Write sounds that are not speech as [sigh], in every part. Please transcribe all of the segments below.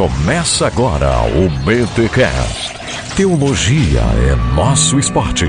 Começa agora o BTCast. Teologia é nosso esporte.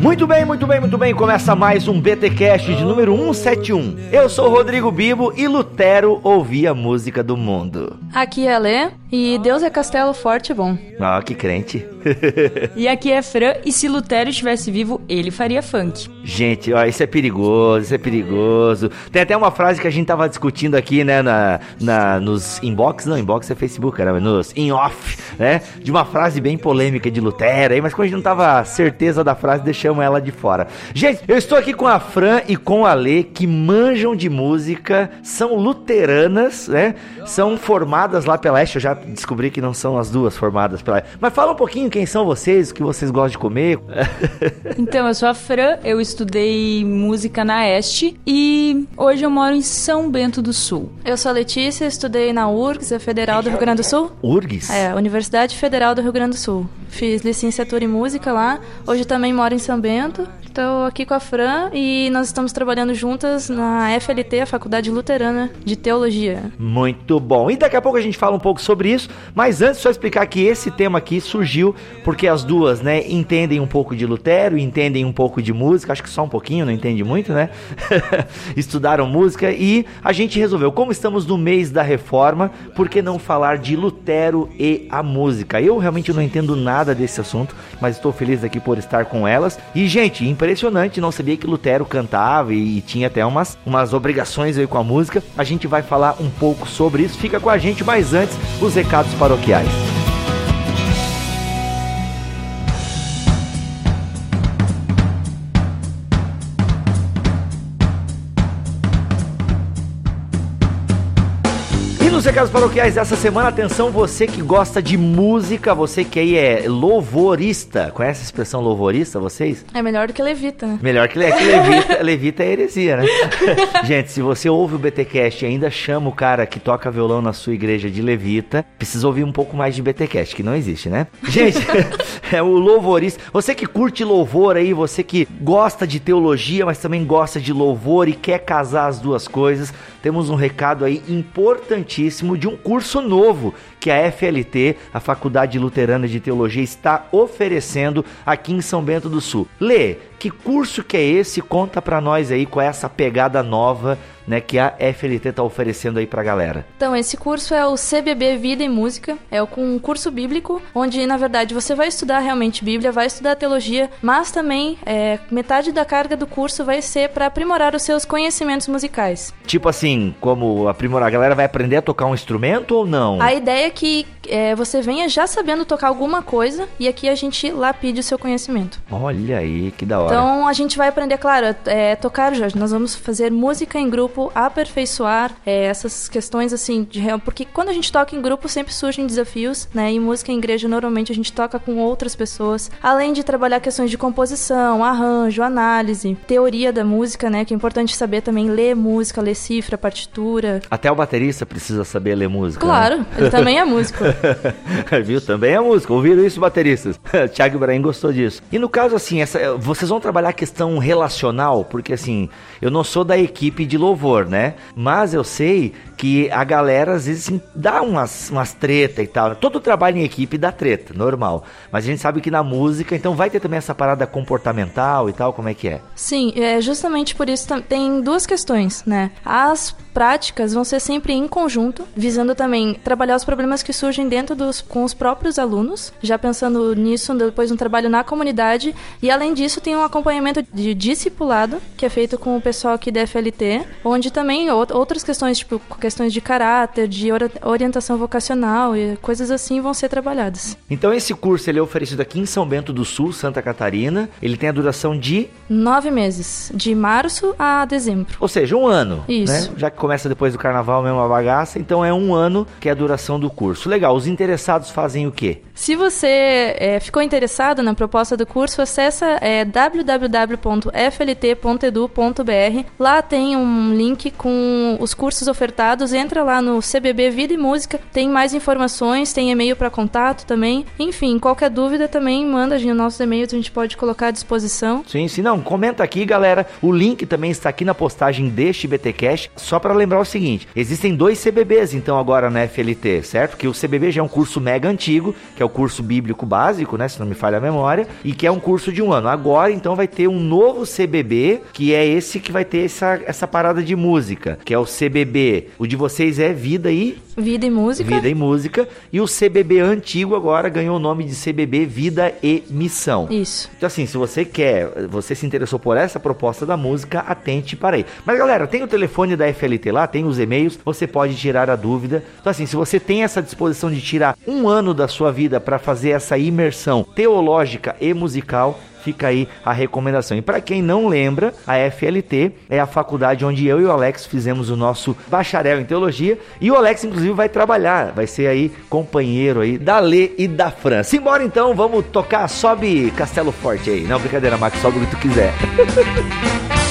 Muito bem, muito bem, muito bem. Começa mais um BTcast de número 171. Eu sou Rodrigo Bibo e Lutero ouvia a música do mundo. Aqui é Lê e Deus é castelo forte e bom. Ah, que crente. [laughs] e aqui é Fran e se Lutero estivesse vivo, ele faria funk. Gente, ó, isso é perigoso, isso é perigoso. Tem até uma frase que a gente tava discutindo aqui, né, na, na nos inbox, não, inbox é Facebook, cara, nos in-off, né, de uma frase bem polêmica de Lutero aí, mas quando a gente não tava certeza da frase, deixamos ela de fora. Gente, eu estou aqui com a Fran e com a Lê, que manjam de música, são luteranas, né, são formadas lá pela Este, eu já descobri que não são as duas formadas pela Mas fala um pouquinho quem são vocês, o que vocês gostam de comer. [laughs] então, eu sou a Fran, eu estudei música na Este e hoje eu moro em São Bento do Sul. Eu sou a Letícia, estudei na URGS, a Federal do Rio Grande do Sul. URGS? É, Universidade Federal do Rio Grande do Sul. Fiz licenciatura em música lá. Hoje também moro em São Bento. Estou aqui com a Fran e nós estamos trabalhando juntas na FLT, a Faculdade Luterana de Teologia. Muito bom. E daqui a pouco a gente fala um pouco sobre isso, mas antes só explicar que esse tema aqui surgiu porque as duas, né, entendem um pouco de Lutero, entendem um pouco de música, acho que só um pouquinho, não entende muito, né? [laughs] Estudaram música e a gente resolveu, como estamos no mês da reforma, por que não falar de Lutero e a música? Eu realmente não entendo nada desse assunto, mas estou feliz aqui por estar com elas. E gente, impressionante, não sabia que Lutero cantava e, e tinha até umas, umas obrigações aí com a música. A gente vai falar um pouco sobre isso. Fica com a gente, mas antes, os recados paroquiais. Nos recados paroquiais dessa semana, atenção, você que gosta de música, você que aí é louvorista. Conhece a expressão louvorista, vocês? É melhor do que levita, né? Melhor que, é que levita, [laughs] levita é heresia, né? [laughs] Gente, se você ouve o BTcast e ainda chama o cara que toca violão na sua igreja de levita, precisa ouvir um pouco mais de BTcast, que não existe, né? Gente, [laughs] é o louvorista. Você que curte louvor aí, você que gosta de teologia, mas também gosta de louvor e quer casar as duas coisas, temos um recado aí importantíssimo de um curso novo que a FLT, a Faculdade Luterana de Teologia, está oferecendo aqui em São Bento do Sul. Lê, que curso que é esse? Conta para nós aí com essa pegada nova né, que a FLT está oferecendo aí pra galera. Então, esse curso é o CBB Vida e Música, é um curso bíblico, onde, na verdade, você vai estudar realmente Bíblia, vai estudar teologia, mas também é, metade da carga do curso vai ser para aprimorar os seus conhecimentos musicais. Tipo assim, como aprimorar, a galera vai aprender a tocar um instrumento ou não? A ideia é que é, você venha já sabendo tocar alguma coisa e aqui a gente lapide o seu conhecimento. Olha aí, que da hora. Então, a gente vai aprender, claro, é, tocar, Jorge, nós vamos fazer música em grupo, aperfeiçoar é, essas questões assim de porque quando a gente toca em grupo sempre surgem desafios, né? Em música em igreja normalmente a gente toca com outras pessoas, além de trabalhar questões de composição, arranjo, análise, teoria da música, né? Que é importante saber também ler música, ler cifra, partitura. Até o baterista precisa saber ler música. Claro, né? ele também é músico. [laughs] Viu? Também é músico. Ouviram isso, bateristas? [laughs] Thiago Ibrahim gostou disso. E no caso assim, essa, vocês vão trabalhar a questão relacional, porque assim, eu não sou da equipe de louvor louvor, né? Mas eu sei que a galera às vezes assim, dá umas, umas treta e tal. Todo trabalho em equipe dá treta, normal. Mas a gente sabe que na música, então vai ter também essa parada comportamental e tal, como é que é? Sim, é justamente por isso tem duas questões, né? As práticas vão ser sempre em conjunto, visando também trabalhar os problemas que surgem dentro dos com os próprios alunos, já pensando nisso depois um trabalho na comunidade e além disso tem um acompanhamento de discipulado que é feito com o pessoal aqui da FLT, onde também outras questões tipo questões de caráter, de orientação vocacional e coisas assim vão ser trabalhadas. Então esse curso ele é oferecido aqui em São Bento do Sul, Santa Catarina. Ele tem a duração de nove meses, de março a dezembro. Ou seja, um ano. Isso. Né? Já que começa depois do carnaval mesmo a bagaça, então é um ano que é a duração do curso. Legal. Os interessados fazem o quê? Se você é, ficou interessado na proposta do curso, acessa é, www.flt.edu.br. Lá tem um link com os cursos ofertados. Entra lá no CBB Vida e Música. Tem mais informações, tem e-mail para contato também. Enfim, qualquer dúvida também manda no nossos e-mails, a gente pode colocar à disposição. Sim, sim, não. comenta aqui, galera. O link também está aqui na postagem deste BTcast. Só para lembrar o seguinte, existem dois CBBs então agora na FLT, certo? Que o CBB já é um curso mega antigo, que é o curso bíblico básico, né, se não me falha a memória, e que é um curso de um ano. Agora então vai ter um novo CBB, que é esse que vai ter essa, essa parada de música, que é o CBB. O de vocês é Vida e Vida e Música. Vida e Música. E o CBB antigo agora ganhou o nome de CBB Vida e Missão. Isso. Então, assim, se você quer, você se interessou por essa proposta da música, atente para aí. Mas, galera, tem o telefone da FLT lá, tem os e-mails, você pode tirar a dúvida. Então, assim, se você tem essa disposição de tirar um ano da sua vida para fazer essa imersão teológica e musical, Fica aí a recomendação. E para quem não lembra, a FLT é a faculdade onde eu e o Alex fizemos o nosso bacharel em teologia e o Alex inclusive vai trabalhar, vai ser aí companheiro aí da Lê e da Fran. Simbora então, vamos tocar, sobe Castelo Forte aí. Não, brincadeira, Max, sobe o que tu quiser. [laughs]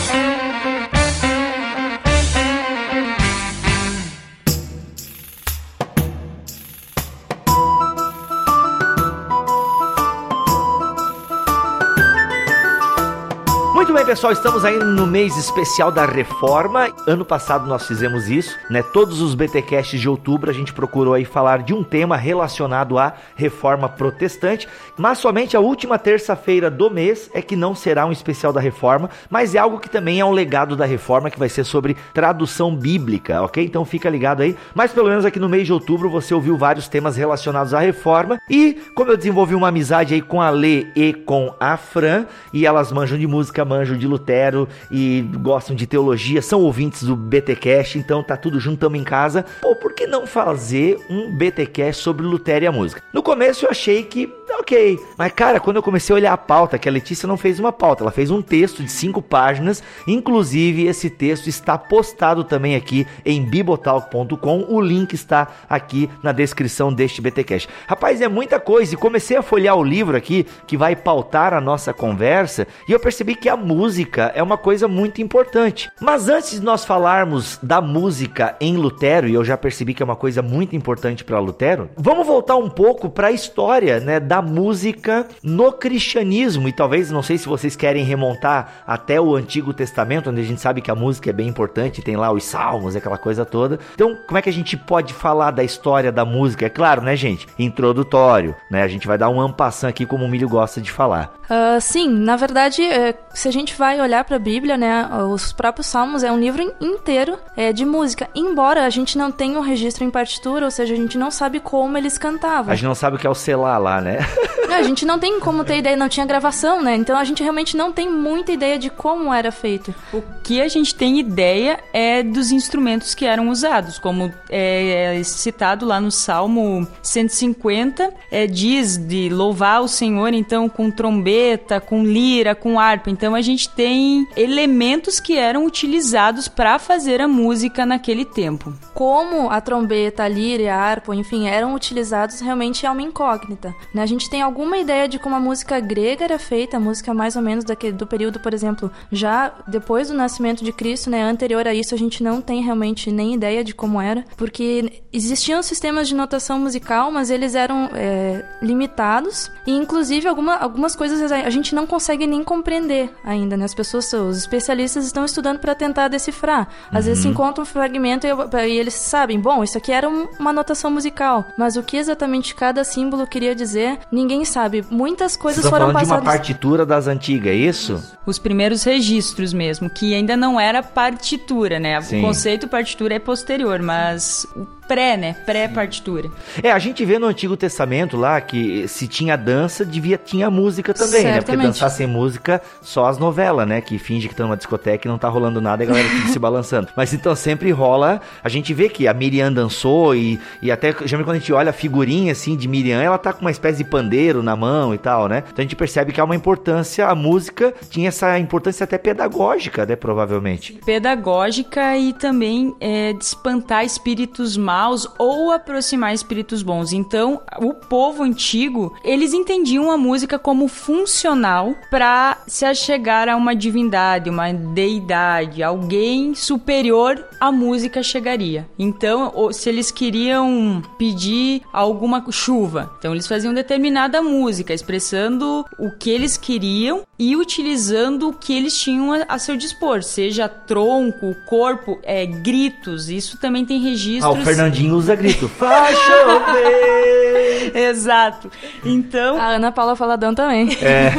pessoal, estamos aí no mês especial da reforma. Ano passado nós fizemos isso, né? Todos os BTcasts de outubro a gente procurou aí falar de um tema relacionado à reforma protestante, mas somente a última terça-feira do mês é que não será um especial da reforma, mas é algo que também é um legado da reforma que vai ser sobre tradução bíblica, ok? Então fica ligado aí. Mas pelo menos aqui no mês de outubro você ouviu vários temas relacionados à reforma e como eu desenvolvi uma amizade aí com a Lê e com a Fran e elas manjam de música, manjam de Lutero e gostam de teologia, são ouvintes do BTcast, então tá tudo junto, tamo em casa. Pô, por que não fazer um BTcast sobre Lutero e a música? No começo eu achei que ok, mas cara, quando eu comecei a olhar a pauta, que a Letícia não fez uma pauta, ela fez um texto de cinco páginas, inclusive esse texto está postado também aqui em bibotalk.com, o link está aqui na descrição deste BTcast. Rapaz, é muita coisa e comecei a folhear o livro aqui que vai pautar a nossa conversa e eu percebi que a música é uma coisa muito importante. Mas antes de nós falarmos da música em Lutero, e eu já percebi que é uma coisa muito importante para Lutero, vamos voltar um pouco para a história, né, da música no cristianismo e talvez não sei se vocês querem remontar até o Antigo Testamento, onde a gente sabe que a música é bem importante, tem lá os salmos, aquela coisa toda. Então, como é que a gente pode falar da história da música? É claro, né, gente? Introdutório, né? A gente vai dar um ampassant aqui como o Milho gosta de falar. Uh, sim, na verdade, é, se a gente vai olhar para a Bíblia, né, os próprios Salmos é um livro inteiro é, de música. Embora a gente não tenha um registro em partitura, ou seja, a gente não sabe como eles cantavam. A gente não sabe o que é o selar lá, né? [laughs] Não, a gente não tem como ter ideia, não tinha gravação, né? Então a gente realmente não tem muita ideia de como era feito. O que a gente tem ideia é dos instrumentos que eram usados, como é, é citado lá no Salmo 150, é, diz de louvar o Senhor, então, com trombeta, com lira, com harpa. Então a gente tem elementos que eram utilizados para fazer a música naquele tempo. Como a trombeta, a lira a harpa, enfim, eram utilizados realmente é uma incógnita. Né? A gente tem alguma ideia de como a música grega era feita, a música mais ou menos daquele, do período, por exemplo, já depois do nascimento de Cristo, né? Anterior a isso, a gente não tem realmente nem ideia de como era, porque existiam sistemas de notação musical, mas eles eram é, limitados e, inclusive, alguma, algumas coisas a gente não consegue nem compreender ainda, né? As pessoas, os especialistas estão estudando para tentar decifrar. Às uhum. vezes se encontra um fragmento e, e, eles sabem, bom, isso aqui era um, uma notação musical, mas o que exatamente cada símbolo queria dizer, ninguém sabe. Muitas coisas Vocês foram falando passadas. de uma partitura das antigas, é isso? Os primeiros registros mesmo, que ainda não era partitura, né? Sim. O conceito partitura é posterior, mas o pré, né? Pré-partitura. É, a gente vê no Antigo Testamento lá que se tinha dança, devia tinha música também, né? Porque Certamente. dançar sem música, só as novelas, né? Que finge que estão numa discoteca e não tá rolando nada e a galera tudo se balançando. [laughs] Mas então sempre rola. A gente vê que a Miriam dançou e, e até geralmente quando a gente olha a figurinha assim de Miriam, ela tá com uma espécie de pandeiro na mão e tal, né? Então a gente percebe que há uma importância, a música tinha essa importância até pedagógica, né? Provavelmente. Pedagógica e também é, de espantar espíritos maus maus ou aproximar espíritos bons. Então, o povo antigo, eles entendiam a música como funcional para se achegar a uma divindade, uma deidade, alguém superior à música chegaria. Então, se eles queriam pedir alguma chuva, então eles faziam determinada música expressando o que eles queriam e utilizando o que eles tinham a, a seu dispor, seja tronco, corpo, é, gritos. Isso também tem registros. Ah, Fernandinho usa grito. Faz chover! [laughs] Exato. Então. A Ana Paula Faladão também. É.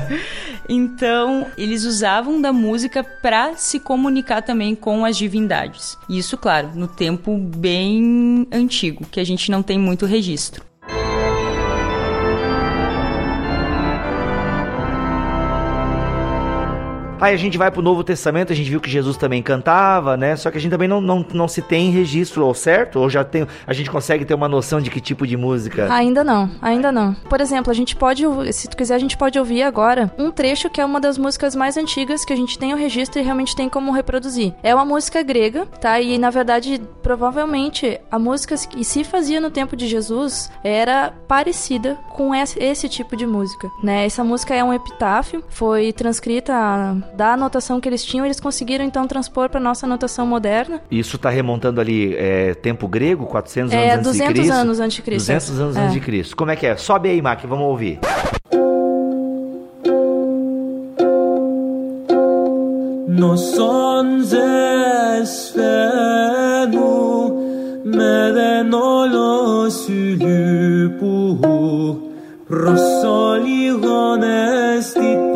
[laughs] então, eles usavam da música para se comunicar também com as divindades. Isso, claro, no tempo bem antigo, que a gente não tem muito registro. Aí a gente vai pro Novo Testamento, a gente viu que Jesus também cantava, né? Só que a gente também não, não, não se tem registro, ou certo? Ou já tem, a gente consegue ter uma noção de que tipo de música? Ainda não, ainda não. Por exemplo, a gente pode, se tu quiser, a gente pode ouvir agora um trecho que é uma das músicas mais antigas que a gente tem o registro e realmente tem como reproduzir. É uma música grega, tá? E na verdade, provavelmente a música que se fazia no tempo de Jesus era parecida com esse, esse tipo de música, né? Essa música é um epitáfio, foi transcrita da anotação que eles tinham, eles conseguiram então transpor para nossa anotação moderna. Isso está remontando ali é, tempo grego, 400 é, anos antes de Cristo? 200 anos antes de Cristo. 200 anos é. antes de Cristo. Como é que é? Sobe aí, Mac, vamos ouvir. Esfenu medeno sulupu prosoligones tiposen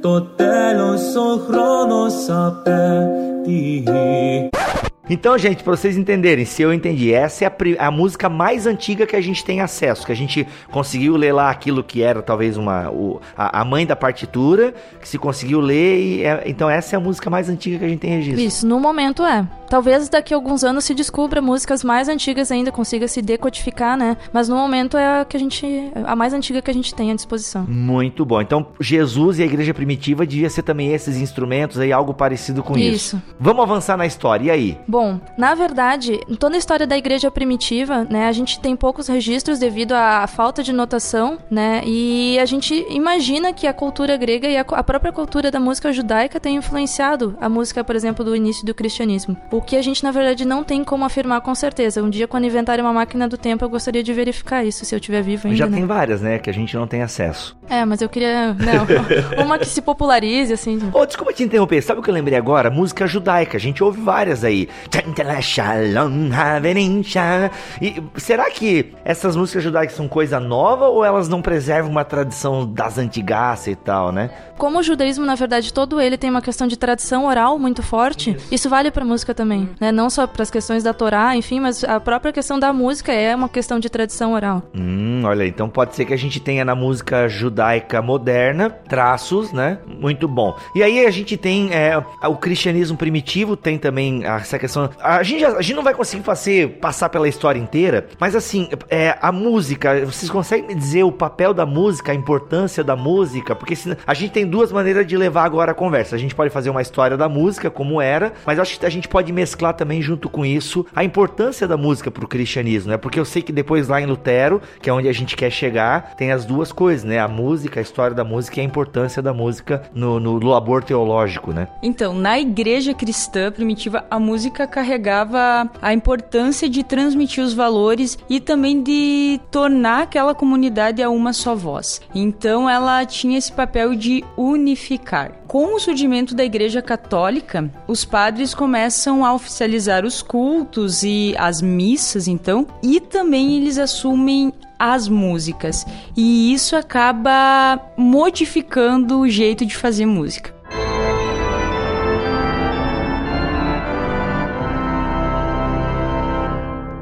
το τέλος ο χρόνος απέτυχε Então, gente, para vocês entenderem, se eu entendi, essa é a, a, música mais antiga que a gente tem acesso, que a gente conseguiu ler lá aquilo que era talvez uma o, a, a, mãe da partitura, que se conseguiu ler, e é, então essa é a música mais antiga que a gente tem registro. Isso, no momento é. Talvez daqui a alguns anos se descubra músicas mais antigas ainda, consiga se decodificar, né? Mas no momento é a que a gente a mais antiga que a gente tem à disposição. Muito bom. Então, Jesus e a igreja primitiva devia ser também esses instrumentos aí, algo parecido com isso. isso. Vamos avançar na história. E aí? Bom, Bom, na verdade, em toda a história da igreja primitiva, né, a gente tem poucos registros devido à falta de notação, né, e a gente imagina que a cultura grega e a, a própria cultura da música judaica tem influenciado a música, por exemplo, do início do cristianismo. O que a gente, na verdade, não tem como afirmar com certeza. Um dia, quando inventarem uma máquina do tempo, eu gostaria de verificar isso, se eu estiver vivo ainda. Já né? tem várias, né, que a gente não tem acesso. É, mas eu queria, não, [laughs] uma que se popularize, assim. Ô, oh, desculpa te interromper, sabe o que eu lembrei agora? Música judaica, a gente ouve várias aí. E será que essas músicas judaicas são coisa nova ou elas não preservam uma tradição das antigas e tal, né? Como o judaísmo, na verdade, todo ele tem uma questão de tradição oral muito forte, isso, isso vale para música também, né? Não só para as questões da Torá, enfim, mas a própria questão da música é uma questão de tradição oral. Hum, olha, então pode ser que a gente tenha na música judaica moderna traços, né? Muito bom. E aí a gente tem é, o cristianismo primitivo, tem também essa questão. A gente, já, a gente não vai conseguir fazer, passar pela história inteira, mas assim, é, a música, vocês conseguem me dizer o papel da música, a importância da música? Porque se, a gente tem duas maneiras de levar agora a conversa. A gente pode fazer uma história da música, como era, mas acho que a gente pode mesclar também junto com isso a importância da música para o cristianismo, né? Porque eu sei que depois lá em Lutero, que é onde a gente quer chegar, tem as duas coisas, né? A música, a história da música e a importância da música no, no labor teológico, né? Então, na igreja cristã primitiva, a música carregava a importância de transmitir os valores e também de tornar aquela comunidade a uma só voz. Então, ela tinha esse papel de unificar. Com o surgimento da Igreja Católica, os padres começam a oficializar os cultos e as missas, então, e também eles assumem as músicas. E isso acaba modificando o jeito de fazer música.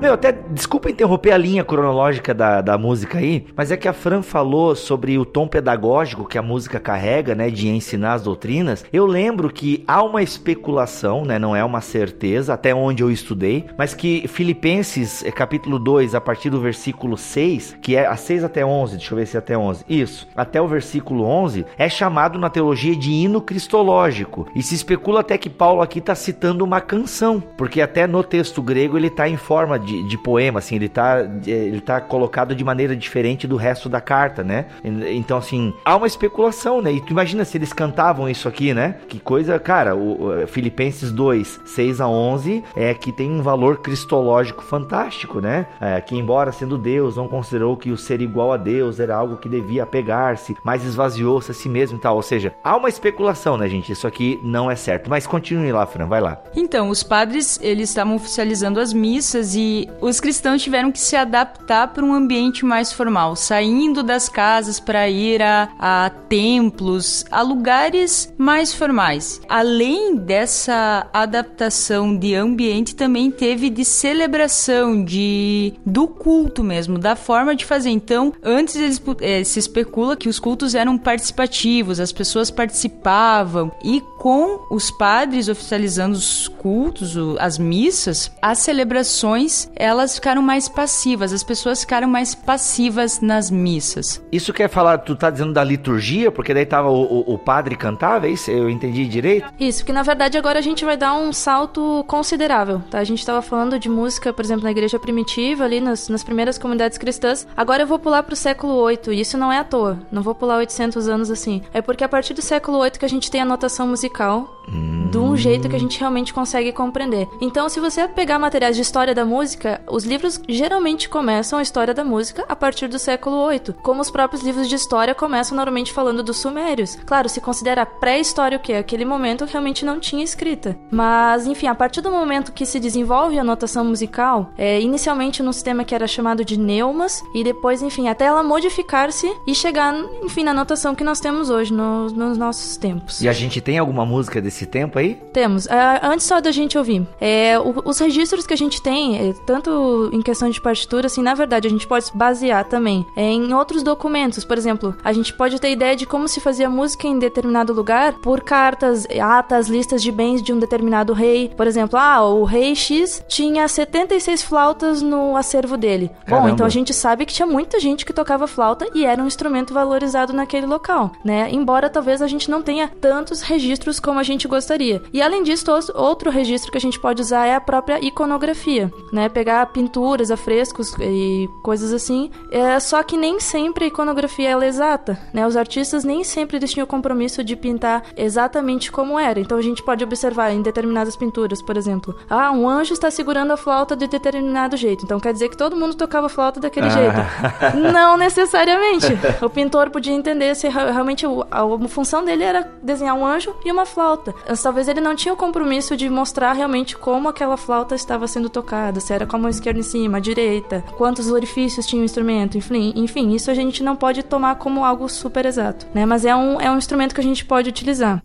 Meu, até desculpa interromper a linha cronológica da, da música aí, mas é que a Fran falou sobre o tom pedagógico que a música carrega, né, de ensinar as doutrinas. Eu lembro que há uma especulação, né, não é uma certeza, até onde eu estudei, mas que Filipenses, é, capítulo 2, a partir do versículo 6, que é a 6 até 11, deixa eu ver se é até 11, isso, até o versículo 11, é chamado na teologia de hino cristológico. E se especula até que Paulo aqui está citando uma canção, porque até no texto grego ele está em forma de, de poema, assim, ele está ele tá colocado de maneira diferente do resto da carta, né? Então, assim, há uma especulação, né? E tu imagina se eles cantavam isso aqui, né? Que coisa, cara, o, o Filipenses 2, 6 a 11, é que tem um valor cristológico fantástico, né? É, que embora sendo Deus, não considerou que o ser igual a Deus era algo que devia apegar-se, mas esvaziou-se a si mesmo e tal. Ou seja, há uma especulação, né, gente? Isso aqui não é certo. Mas continue lá, Fran, vai lá. Então, os padres, eles estavam oficializando as missas e os cristãos tiveram que se adaptar para um ambiente mais formal, saindo das casas para ir a, a templos, a lugares mais formais. Além dessa adaptação de ambiente, também teve de celebração, de do culto mesmo, da forma de fazer. Então, antes eles, é, se especula que os cultos eram participativos, as pessoas participavam e com os padres oficializando os cultos, as missas, as celebrações elas ficaram mais passivas, as pessoas ficaram mais passivas nas missas. Isso quer falar, tu tá dizendo da liturgia, porque daí tava o, o, o padre cantava, é isso? Eu entendi direito? Isso, porque na verdade agora a gente vai dar um salto considerável, tá? A gente tava falando de música, por exemplo, na igreja primitiva, ali nas, nas primeiras comunidades cristãs. Agora eu vou pular pro século 8, e isso não é à toa. Não vou pular 800 anos assim. É porque a partir do século 8 que a gente tem a notação musical hum. De um jeito que a gente realmente consegue compreender. Então, se você pegar materiais de história da música, os livros geralmente começam a história da música a partir do século 8, como os próprios livros de história começam normalmente falando dos sumérios. Claro, se considera pré-história o que? Aquele momento realmente não tinha escrita. Mas, enfim, a partir do momento que se desenvolve a notação musical, é, inicialmente num sistema que era chamado de neumas, e depois, enfim, até ela modificar-se e chegar, enfim, na notação que nós temos hoje, no, nos nossos tempos. E a gente tem alguma música desse tempo aí? Temos. Uh, antes só da gente ouvir, é, o, os registros que a gente tem, é, tanto em questão de partitura, assim, na verdade, a gente pode se basear também é, em outros documentos. Por exemplo, a gente pode ter ideia de como se fazia música em determinado lugar por cartas, atas, listas de bens de um determinado rei. Por exemplo, ah, o rei X tinha 76 flautas no acervo dele. Caramba. Bom, então a gente sabe que tinha muita gente que tocava flauta e era um instrumento valorizado naquele local, né? Embora talvez a gente não tenha tantos registros como a gente gostaria. E além disso, outro registro que a gente pode usar é a própria iconografia, né? Pegar pinturas, afrescos e coisas assim. É, só que nem sempre a iconografia é exata, né? Os artistas nem sempre eles tinham o compromisso de pintar exatamente como era. Então a gente pode observar em determinadas pinturas, por exemplo, ah, um anjo está segurando a flauta de determinado jeito. Então quer dizer que todo mundo tocava flauta daquele ah. jeito. [laughs] Não necessariamente. O pintor podia entender se realmente a, a função dele era desenhar um anjo e uma flauta. Talvez ele não tinha o compromisso de mostrar realmente como aquela flauta estava sendo tocada, se era com a mão esquerda em cima, a direita, quantos orifícios tinha o instrumento, enfim, enfim, isso a gente não pode tomar como algo super exato, né? Mas é um, é um instrumento que a gente pode utilizar.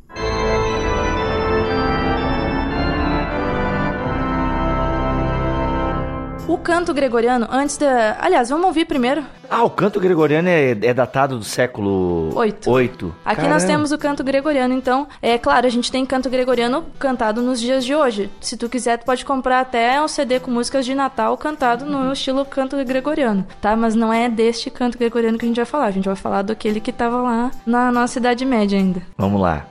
O canto gregoriano, antes da. Aliás, vamos ouvir primeiro. Ah, o canto gregoriano é, é datado do século 8. 8. Aqui Caramba. nós temos o canto gregoriano, então, é claro, a gente tem canto gregoriano cantado nos dias de hoje. Se tu quiser, tu pode comprar até um CD com músicas de Natal cantado no estilo canto gregoriano, tá? Mas não é deste canto gregoriano que a gente vai falar. A gente vai falar daquele que tava lá na nossa Idade Média ainda. Vamos lá.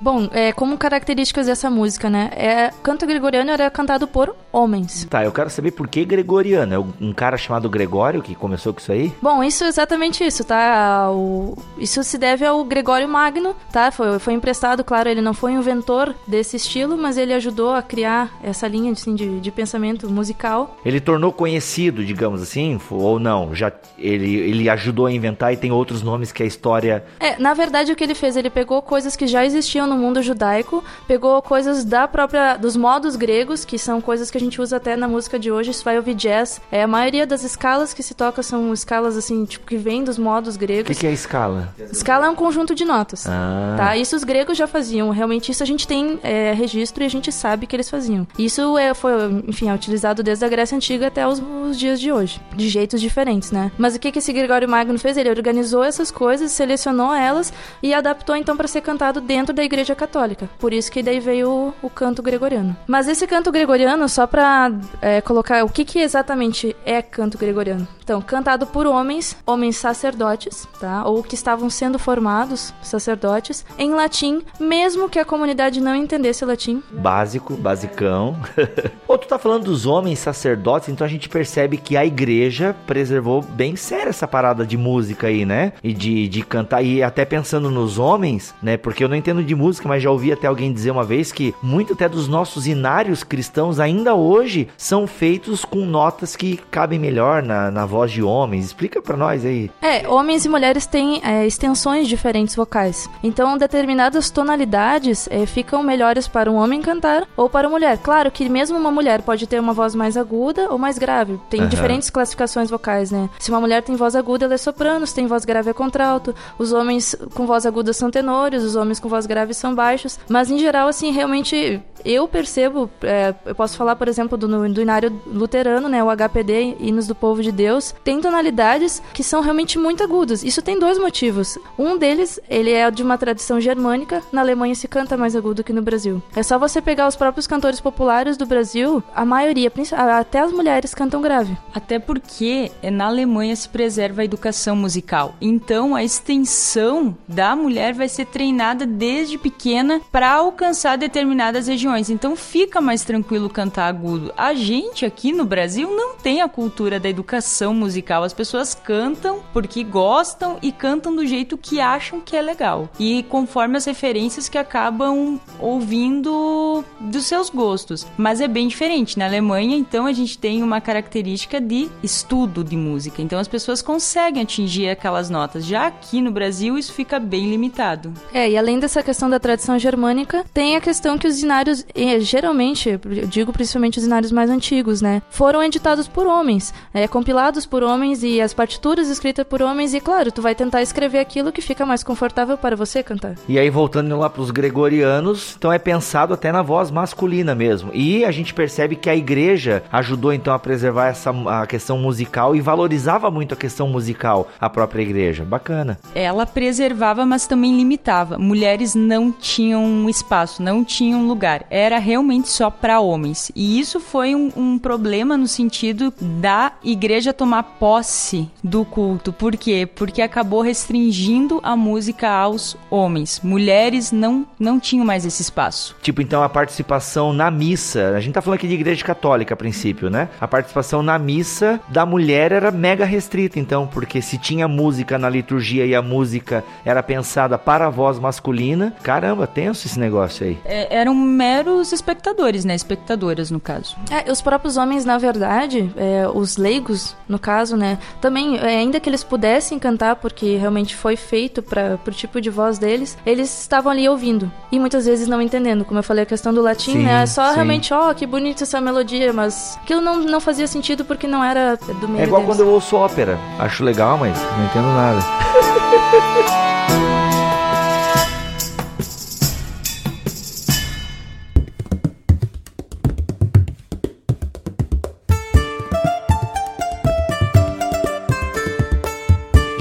Bom, é, como características dessa música, né? É, canto gregoriano era cantado por homens. Tá, eu quero saber por que gregoriano. É um cara chamado Gregório que começou com isso aí? Bom, isso é exatamente isso, tá? O, isso se deve ao Gregório Magno, tá? Foi, foi emprestado, claro, ele não foi inventor desse estilo, mas ele ajudou a criar essa linha assim, de, de pensamento musical. Ele tornou conhecido, digamos assim, ou não? Já ele, ele ajudou a inventar e tem outros nomes que a história. É, na verdade o que ele fez, ele pegou coisas que já existiam no mundo judaico, pegou coisas da própria dos modos gregos, que são coisas que a gente usa até na música de hoje, se vai ouvir jazz. É, a maioria das escalas que se toca são escalas assim, tipo que vêm dos modos gregos. O que, que, é escala? Escala é um conjunto de notas. Ah. Tá? Isso os gregos já faziam. Realmente isso a gente tem é, registro e a gente sabe que eles faziam. Isso é, foi, enfim, é utilizado desde a Grécia Antiga até os, os dias de hoje. De jeitos diferentes, né? Mas o que, que esse Gregório Magno fez? Ele organizou essas coisas, selecionou elas e adaptou então para ser cantado dentro da Igreja Católica. Por isso que daí veio o, o canto gregoriano. Mas esse canto gregoriano, só para é, colocar o que, que exatamente é canto gregoriano. Então, cantado por homens, homens sacerdotes, tá? Ou que estavam sendo formados, sacerdotes, em latim, mesmo que a comunidade não entendesse latim. Básico, basicão. [laughs] Ou tu tá falando dos homens sacerdotes, então a gente percebe que a igreja preservou bem sério essa parada de música aí, né? E de, de cantar, e até pensando nos homens, né? Porque eu não entendo de música, mas já ouvi até alguém dizer uma vez que muito até dos nossos inários cristãos ainda hoje são feitos com notas que cabem melhor na, na voz de homens. Explica para nós aí. É, homens e mulheres têm é, extensões diferentes vocais. Então, determinadas tonalidades é, ficam melhores para um homem cantar ou para uma mulher. Claro que mesmo uma mulher pode ter uma voz mais aguda ou mais grave. Tem Aham. diferentes classificações vocais, né? Se uma mulher tem voz aguda, ela é soprano. Se tem voz grave, é contralto. Os homens com voz aguda são tenores, os homens com voz grave são baixos. Mas, em geral, assim, realmente, eu percebo... é, eu posso falar, por exemplo, do, do inário luterano, né? O HPD, Hinos do Povo de Deus. Tem tonalidades que são realmente muito agudas. Isso tem dois motivos. Um deles, ele é de uma tradição germânica. Na Alemanha se canta mais agudo que no Brasil. É só você pegar os próprios cantores populares do Brasil, a maioria, até as mulheres cantam grave. Até porque eh, na Alemanha se preserva a educação musical. Então a extensão da mulher vai ser treinada desde pequena para alcançar determinadas regiões. Então fica mais tranquilo cantar agudo. A gente aqui no Brasil não tem a cultura da educação musical. As pessoas cantam porque gostam e cantam do jeito que acham que é legal. E conforme as referências que acabam ouvindo dos seus gostos. Mas é bem diferente. Na Alemanha, então, a gente tem uma característica de estudo de música. Então as pessoas conseguem atingir aquelas notas. Já aqui no Brasil, isso fica bem limitado. É, e além dessa questão da tradição germânica, tem a questão que os dinários, eh, geralmente, eu digo principalmente os dinários mais antigos, né, foram editados por homens, é, compilados por homens e as partituras escritas por homens, e claro, tu vai tentar escrever aquilo que fica mais confortável para você cantar. E aí, voltando lá pros gregorianos, então é pensado até na voz masculina mesmo. E a gente percebe que a igreja ajudou então a preservar essa a questão musical e valorizava muito a questão musical, a própria igreja. Bacana. Ela preservava, mas também limitava. Mulheres não tinham espaço, não tinham lugar. Era realmente só para homens. E isso foi um, um problema no sentido da igreja tomar posse do culto. Por quê? Porque acabou restringindo a música aos homens. Mulheres não, não tinham mais esse espaço. Tipo, então a participação na missa, a gente tá falando aqui de igreja católica a princípio, né? A participação na missa da mulher era mega restrita, então, porque se tinha música na liturgia e a música era pensada para a voz masculina, caramba, tenso esse negócio aí. É, eram meros espectadores, né? Espectadoras, no caso. É, os próprios homens, na verdade, é, os leigos, no caso, né, também, é, ainda que eles pudessem cantar, porque realmente foi feito para o tipo de voz deles, eles estavam ali ouvindo e muitas vezes não entendendo. Como eu falei, a questão do latim, Sim, né, é só sim. realmente, ó, que bonita essa melodia, mas aquilo não, não fazia sentido porque não era do meio É igual deles. quando eu ouço ópera. Acho legal, mas não entendo nada. [laughs]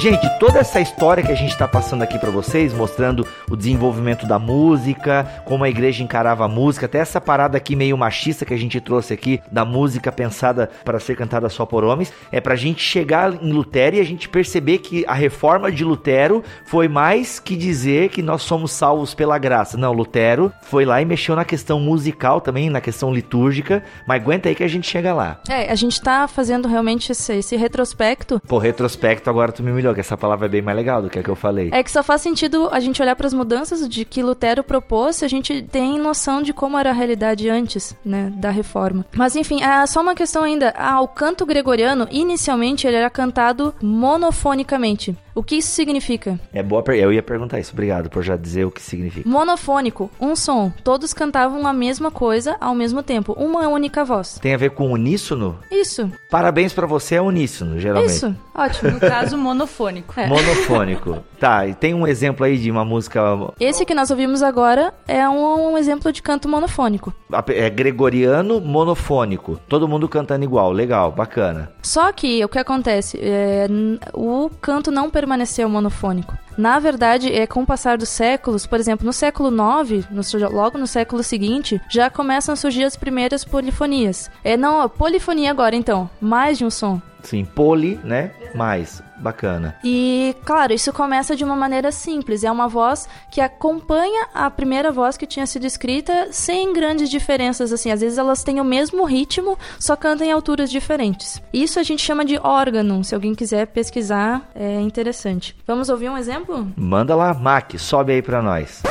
Gente, toda essa história que a gente está passando aqui para vocês, mostrando o desenvolvimento da música, como a igreja encarava a música, até essa parada aqui meio machista que a gente trouxe aqui da música pensada para ser cantada só por homens, é pra gente chegar em Lutero e a gente perceber que a reforma de Lutero foi mais que dizer que nós somos salvos pela graça. Não, Lutero foi lá e mexeu na questão musical também, na questão litúrgica, mas aguenta aí que a gente chega lá. É, a gente tá fazendo realmente esse, esse retrospecto. Pô, retrospecto agora tu me humilhou, que essa palavra é bem mais legal do que a que eu falei. É que só faz sentido a gente olhar para as mudanças de que Lutero propôs se a gente tem noção de como era a realidade antes, né, da reforma. Mas enfim, é só uma questão ainda. Ah, o canto gregoriano, inicialmente, ele era cantado monofonicamente. O que isso significa? É boa per... Eu ia perguntar isso, obrigado por já dizer o que significa. Monofônico, um som. Todos cantavam a mesma coisa ao mesmo tempo, uma única voz. Tem a ver com uníssono? Isso. Parabéns pra você, é uníssono, geralmente. Isso, ótimo. No caso, monofônico. É. Monofônico. tá, e tem um exemplo aí de uma música Esse que nós ouvimos agora é um, um exemplo de canto monofônico. é gregoriano monofônico. Todo mundo cantando igual, legal, bacana. Só que o que acontece? É, o canto não permaneceu monofônico. Na verdade, é com o passar dos séculos, por exemplo, no século IX, no- logo no século seguinte, já começam a surgir as primeiras polifonias. É não, polifonia agora então, mais de um som. Sim, poli, né? Mais, bacana. E, claro, isso começa de uma maneira simples. É uma voz que acompanha a primeira voz que tinha sido escrita sem grandes diferenças, assim. Às vezes elas têm o mesmo ritmo, só cantam em alturas diferentes. Isso a gente chama de órgão. Se alguém quiser pesquisar, é interessante. Vamos ouvir um exemplo? Manda lá, Mac, sobe aí pra nós.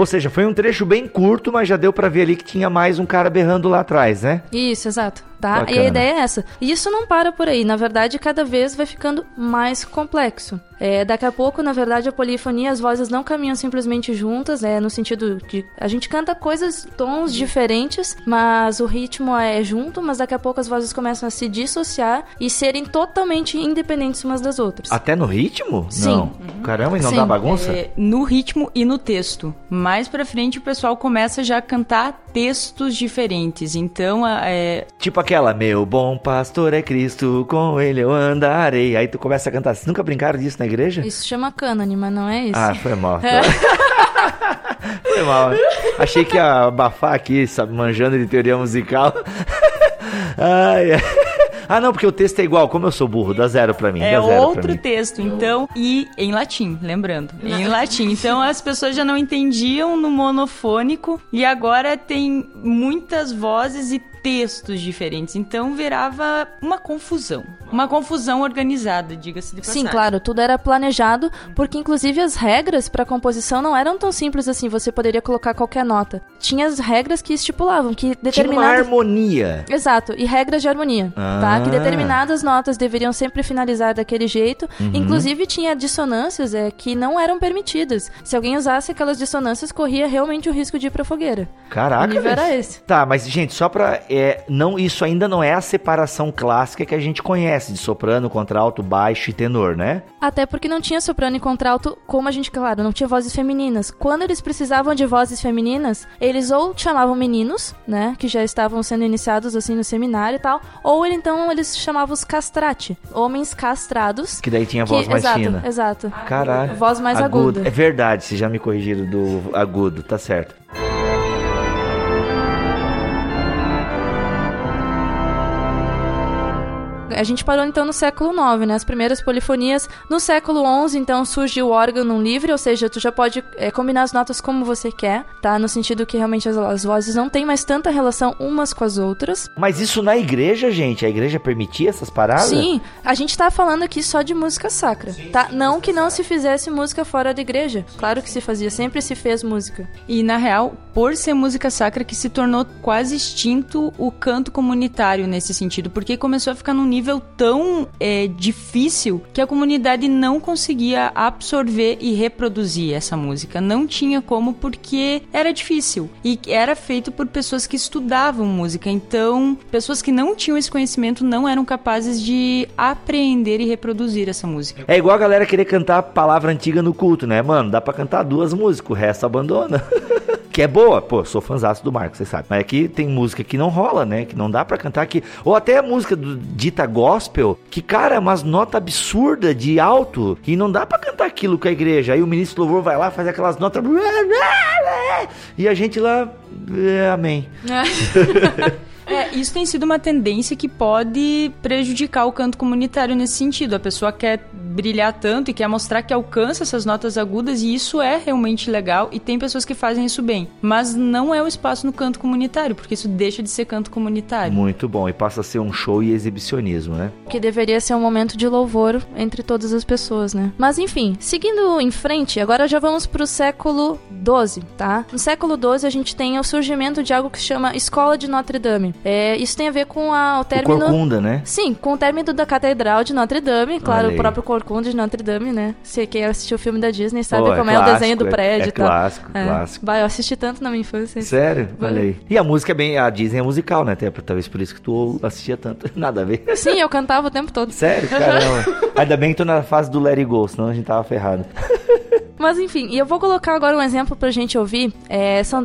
Ou seja, foi um trecho bem curto, mas já deu pra ver ali que tinha mais um cara berrando lá atrás, né? Isso, exato. Tá? E Bacana. a ideia é essa. E isso não para por aí. Na verdade, cada vez vai ficando mais complexo. É, daqui a pouco, na verdade, a polifonia, as vozes não caminham simplesmente juntas, é, no sentido de a gente canta coisas, tons diferentes, mas o ritmo é junto, mas daqui a pouco as vozes começam a se dissociar e serem totalmente independentes umas das outras. Até no ritmo? Sim. Não. Caramba, e não Sim. dá bagunça? É, no ritmo e no texto. Mais pra frente o pessoal começa já a cantar textos diferentes. Então, é, Tipo aquela, meu bom pastor é Cristo, com ele eu andarei. Aí tu começa a cantar. Vocês nunca brincaram disso na igreja? Isso chama cânone, mas não é isso. Ah, foi mal. [laughs] foi mal. Achei que ia abafar aqui, sabe, manjando de teoria musical. [laughs] Ai, ai. Ah, não, porque o texto é igual. Como eu sou burro, dá zero pra mim. é dá zero pra outro mim. texto, então, e em latim, lembrando, em latim. Então as pessoas já não entendiam no monofônico e agora tem muitas vozes e textos diferentes. Então virava uma confusão, uma confusão organizada, diga-se de passagem. Sim, claro, tudo era planejado, porque inclusive as regras para composição não eram tão simples assim, você poderia colocar qualquer nota. Tinha as regras que estipulavam que Tinha uma determinadas harmonia. Exato, e regras de harmonia, tá? Ah. Que determinadas notas deveriam sempre finalizar daquele jeito. Uhum. Inclusive tinha dissonâncias é, que não eram permitidas. Se alguém usasse aquelas dissonâncias, corria realmente o risco de ir pra fogueira. Caraca, o nível era esse. Tá, mas gente, só pra. É, não, isso ainda não é a separação clássica que a gente conhece de soprano, contralto, baixo e tenor, né? Até porque não tinha soprano e contralto, como a gente, claro, não tinha vozes femininas. Quando eles precisavam de vozes femininas, eles ou chamavam meninos, né, que já estavam sendo iniciados assim no seminário e tal, ou então eles chamavam os castrati, homens castrados. Que daí tinha que- voz mais exato, fina. Exato. Caralho. Voz mais aguda. É verdade, vocês já me corrigiram do agudo, tá certo. A gente parou então no século IX, né? As primeiras polifonias. No século XI, então, surge o órgão livre, ou seja, tu já pode é, combinar as notas como você quer, tá? No sentido que realmente as, as vozes não têm mais tanta relação umas com as outras. Mas isso na igreja, gente? A igreja permitia essas paradas? Sim, a gente tá falando aqui só de música sacra, tá? Não que não se fizesse música fora da igreja. Claro que se fazia, sempre se fez música. E na real, por ser música sacra que se tornou quase extinto o canto comunitário nesse sentido, porque começou a ficar num nível nível tão é, difícil que a comunidade não conseguia absorver e reproduzir essa música. Não tinha como porque era difícil e era feito por pessoas que estudavam música. Então, pessoas que não tinham esse conhecimento não eram capazes de apreender e reproduzir essa música. É igual a galera querer cantar a palavra antiga no culto, né? Mano, dá pra cantar duas músicas, o resto abandona. [laughs] que é boa, pô, sou fãzaço do Marcos, você sabe. Mas aqui tem música que não rola, né? Que não dá para cantar aqui. Ou até a música do dita gospel, que, cara, é umas notas absurdas de alto, e não dá para cantar aquilo com a igreja. Aí o ministro louvor vai lá, faz aquelas notas. [laughs] E a gente lá. É, amém. [laughs] É, isso tem sido uma tendência que pode prejudicar o canto comunitário nesse sentido. A pessoa quer brilhar tanto e quer mostrar que alcança essas notas agudas e isso é realmente legal e tem pessoas que fazem isso bem. Mas não é o espaço no canto comunitário, porque isso deixa de ser canto comunitário. Muito bom, e passa a ser um show e exibicionismo, né? Que deveria ser um momento de louvor entre todas as pessoas, né? Mas enfim, seguindo em frente, agora já vamos pro século 12, tá? No século 12 a gente tem o surgimento de algo que se chama Escola de Notre Dame. É, isso tem a ver com a, o término... O Corcunda, né? Sim, com o término da Catedral de Notre Dame, claro, o próprio Corcunda de Notre Dame, né? Se quem assistiu o filme da Disney sabe como é, clássico, é, o desenho do prédio é, é. Clássico, é. clássico. Bah, eu assisti tanto na minha infância. Sério? Olha aí. E a música é bem. A Disney é musical, né? Até, talvez por isso que tu assistia tanto. [laughs] Nada a ver. Sim, eu cantava o tempo todo. Sério? Caramba. [laughs] Ainda bem que tô na fase do Let It Go, senão a gente tava ferrado. [laughs] Mas enfim, e eu vou colocar agora um exemplo pra gente ouvir. É, são...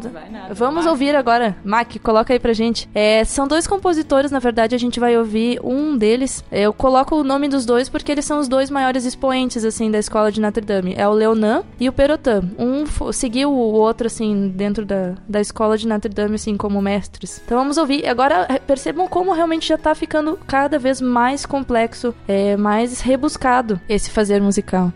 Vamos ouvir agora. Mac, coloca aí pra gente. É, são dois compositores, na verdade, a gente vai ouvir um deles. Eu coloco o nome dos dois porque eles são os dois maiores expoentes, assim, da escola de Notre Dame. É o Leonan e o Perotin. Um seguiu o outro, assim, dentro da, da escola de Notre Dame, assim, como mestres. Então vamos ouvir. Agora percebam como realmente já tá ficando cada vez mais complexo, é, mais rebuscado esse fazer musical.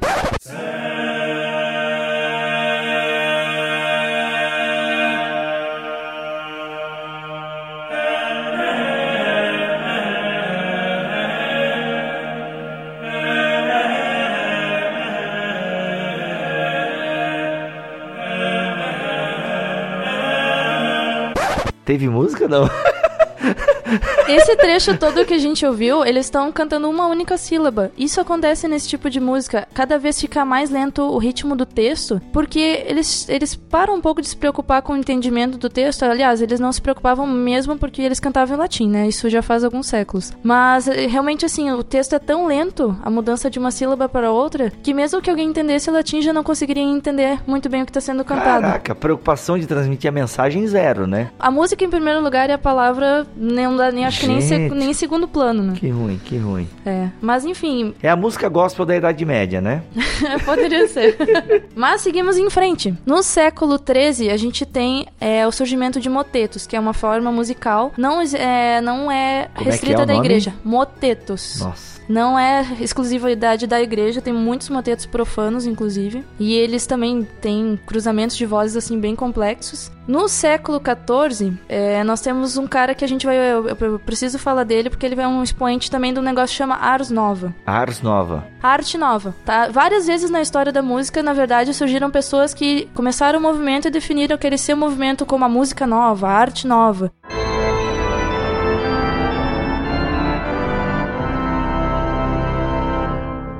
Teve música não? [laughs] Esse trecho todo que a gente ouviu, eles estão cantando uma única sílaba. Isso acontece nesse tipo de música. Cada vez fica mais lento o ritmo do texto, porque eles, eles param um pouco de se preocupar com o entendimento do texto. Aliás, eles não se preocupavam mesmo porque eles cantavam em latim, né? Isso já faz alguns séculos. Mas eh, realmente, assim, o texto é tão lento, a mudança de uma sílaba para outra, que mesmo que alguém entendesse latim já não conseguiria entender muito bem o que está sendo cantado. Caraca, preocupação de transmitir a mensagem zero, né? A música, em primeiro lugar, e a palavra não dá nem, acho que nem, nem segundo plano, né? Que ruim, que ruim. É, mas enfim. É a música gospel da Idade Média, né? [laughs] Poderia ser. mas seguimos em frente. No século XIII, a gente tem é, o surgimento de motetos, que é uma forma musical, não é, não é restrita é é da igreja. Motetos. Nossa. Não é exclusividade da igreja, tem muitos motetos profanos, inclusive. E eles também têm cruzamentos de vozes, assim, bem complexos. No século XIV, é, nós temos um cara que a gente vai. Eu, eu, preciso falar dele porque ele é um expoente também do negócio que chama Ars Nova. Ars Nova. Arte Nova, tá? Várias vezes na história da música, na verdade, surgiram pessoas que começaram o movimento e definiram aquele seu movimento como a música nova, a arte nova.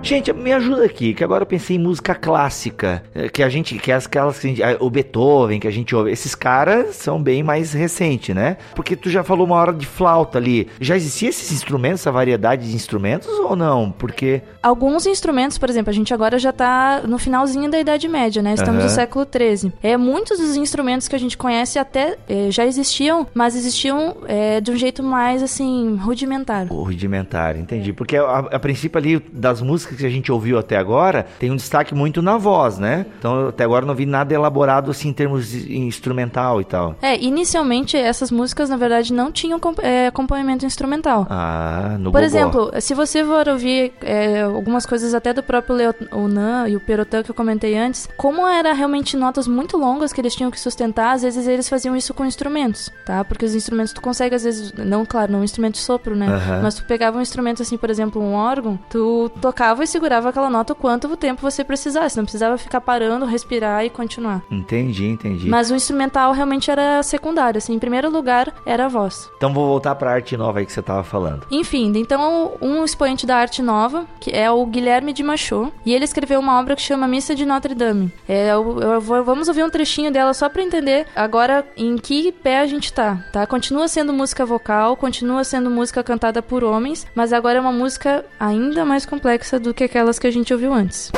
Gente, me ajuda aqui, que agora eu pensei em música clássica, eh, que a gente, que é aquelas que a gente, o Beethoven que a gente ouve, esses caras são bem mais recentes, né? Porque tu já falou uma hora de flauta ali. Já existia esses instrumentos, essa variedade de instrumentos ou não? Porque alguns instrumentos, por exemplo, a gente agora já tá no finalzinho da Idade Média, né? Estamos uhum. no século XIII. É muitos dos instrumentos que a gente conhece até é, já existiam, mas existiam é, de um jeito mais assim rudimentar. O rudimentar, entendi. Porque a, a princípio ali das músicas que a gente ouviu até agora tem um destaque muito na voz, né? Então até agora não vi nada elaborado assim em termos instrumental e tal. É, inicialmente essas músicas na verdade não tinham é, acompanhamento instrumental. Ah, no Por exemplo, se você for ouvir é, algumas coisas até do próprio Leonan e o Perotan que eu comentei antes, como era realmente notas muito longas que eles tinham que sustentar, às vezes eles faziam isso com instrumentos, tá? Porque os instrumentos tu consegue às vezes, não, claro, não um instrumento de sopro, né? Mas tu pegava um instrumento assim, por exemplo, um órgão, tu tocava segurava aquela nota o quanto tempo você precisasse. Não precisava ficar parando, respirar e continuar. Entendi, entendi. Mas o instrumental realmente era secundário, assim. Em primeiro lugar, era a voz. Então vou voltar pra arte nova aí que você tava falando. Enfim, então um expoente da arte nova, que é o Guilherme de Machot, e ele escreveu uma obra que chama Missa de Notre Dame. É, eu, eu vou, vamos ouvir um trechinho dela só para entender agora em que pé a gente tá, tá? Continua sendo música vocal, continua sendo música cantada por homens, mas agora é uma música ainda mais complexa do que aquelas que a gente ouviu antes.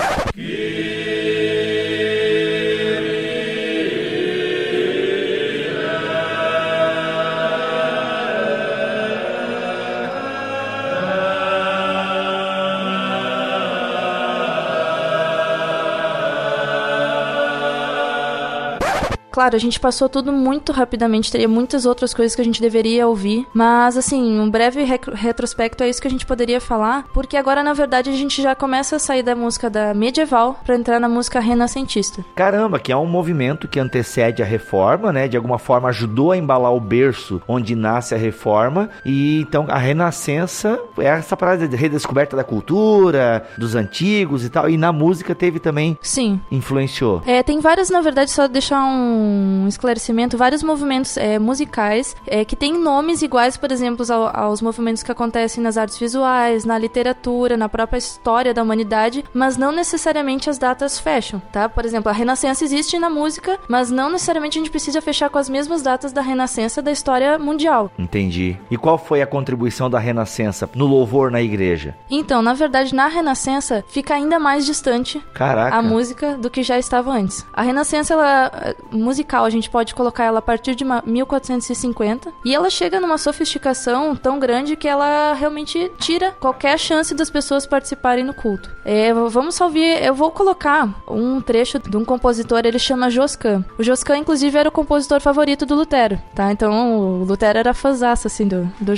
Claro, a gente passou tudo muito rapidamente, teria muitas outras coisas que a gente deveria ouvir, mas assim, um breve retrospecto é isso que a gente poderia falar, porque agora na verdade a gente já começa a sair da música da medieval para entrar na música renascentista. Caramba, que é um movimento que antecede a reforma, né? De alguma forma ajudou a embalar o berço onde nasce a reforma, e então a renascença é essa parada de redescoberta da cultura, dos antigos e tal, e na música teve também. Sim. Influenciou. É, tem várias, na verdade, só deixar um um esclarecimento, vários movimentos é, musicais é, que têm nomes iguais, por exemplo, ao, aos movimentos que acontecem nas artes visuais, na literatura, na própria história da humanidade, mas não necessariamente as datas fecham, tá? Por exemplo, a Renascença existe na música, mas não necessariamente a gente precisa fechar com as mesmas datas da Renascença da história mundial. Entendi. E qual foi a contribuição da Renascença no louvor na igreja? Então, na verdade, na Renascença fica ainda mais distante Caraca. a música do que já estava antes. A Renascença, ela musical, a gente pode colocar ela a partir de 1450. E ela chega numa sofisticação tão grande que ela realmente tira qualquer chance das pessoas participarem no culto. É, vamos só ouvir, eu vou colocar um trecho de um compositor, ele chama Josquin. O Josquin, inclusive, era o compositor favorito do Lutero, tá? Então o Lutero era fãzaço, assim, do, do.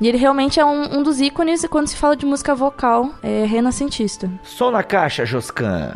E ele realmente é um, um dos ícones quando se fala de música vocal é, renascentista. Som na caixa, Josquin.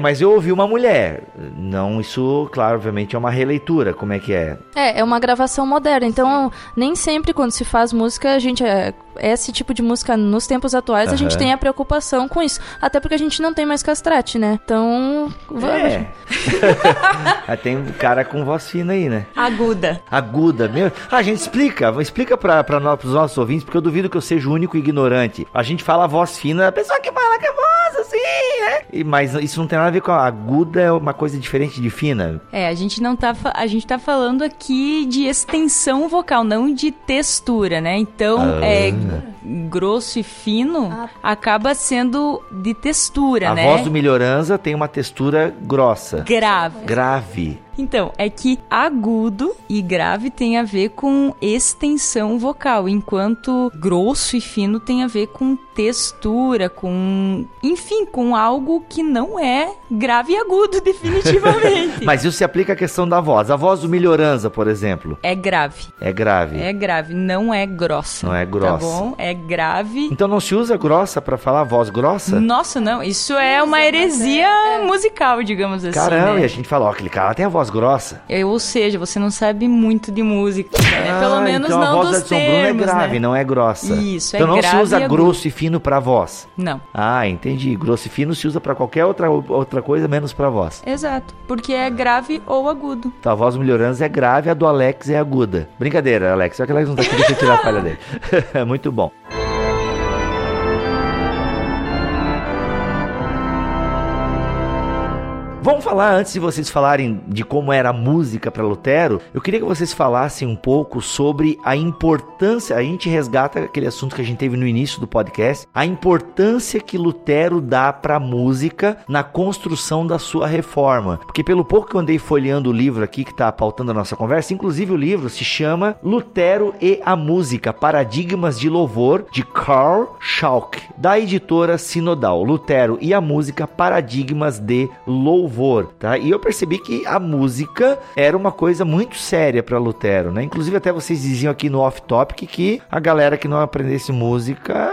Mas eu ouvi uma mulher. Não, isso, claro, obviamente é uma releitura. Como é que é? É, é uma gravação moderna. Então, nem sempre quando se faz música, a gente. É, esse tipo de música nos tempos atuais, uhum. a gente tem a preocupação com isso. Até porque a gente não tem mais castrate, né? Então. É. [laughs] tem um cara com voz fina aí, né? Aguda. Aguda. Meu... Ah, a gente explica. Explica para os nossos ouvintes, porque eu duvido que eu seja o único ignorante. A gente fala voz fina, a pessoa que fala que é voz? E, mas isso não tem nada a ver com a aguda, é uma coisa diferente de fina. É, a gente não tá. A gente tá falando aqui de extensão vocal, não de textura, né? Então, ah. é grosso e fino ah. acaba sendo de textura, a né? A voz do Melhoranza tem uma textura grossa. Grave. Grave. Então, é que agudo e grave tem a ver com extensão vocal, enquanto grosso e fino tem a ver com textura, com. Enfim, com algo que não é grave e agudo, [laughs] definitivamente. [laughs] Mas isso se aplica à questão da voz. A voz do melhoranza, por exemplo. É grave. É grave. É grave, não é grossa. Não é grossa. Tá bom? É grave. Então não se usa grossa para falar voz grossa? Nossa, não. Isso é uma heresia é. musical, digamos assim. Caramba, né? e a gente fala, ó, aquele cara tem a voz grossa. É, ou seja, você não sabe muito de música. Né? Ah, Pelo menos então não a voz dos da Edson Bruno é grave, né? não é grossa. Isso, então é não grave. se usa e grosso e fino para voz. Não. Ah, entendi. Grosso e fino se usa para qualquer outra, outra coisa menos para voz. Exato, porque é grave ou agudo. Então a voz do Melhorança é grave, a do Alex é aguda. Brincadeira, Alex. Só que Alex não tá aqui, deixa eu tirar a falha dele. [laughs] Muito bom. Falar antes de vocês falarem de como era a música para Lutero. Eu queria que vocês falassem um pouco sobre a importância. A gente resgata aquele assunto que a gente teve no início do podcast, a importância que Lutero dá para a música na construção da sua reforma. Porque pelo pouco que eu andei folheando o livro aqui que está pautando a nossa conversa, inclusive o livro se chama Lutero e a Música: Paradigmas de Louvor de Karl Schalk, da editora Sinodal. Lutero e a Música: Paradigmas de Louvor tá? E eu percebi que a música era uma coisa muito séria para Lutero, né? Inclusive até vocês diziam aqui no off topic que a galera que não aprendesse música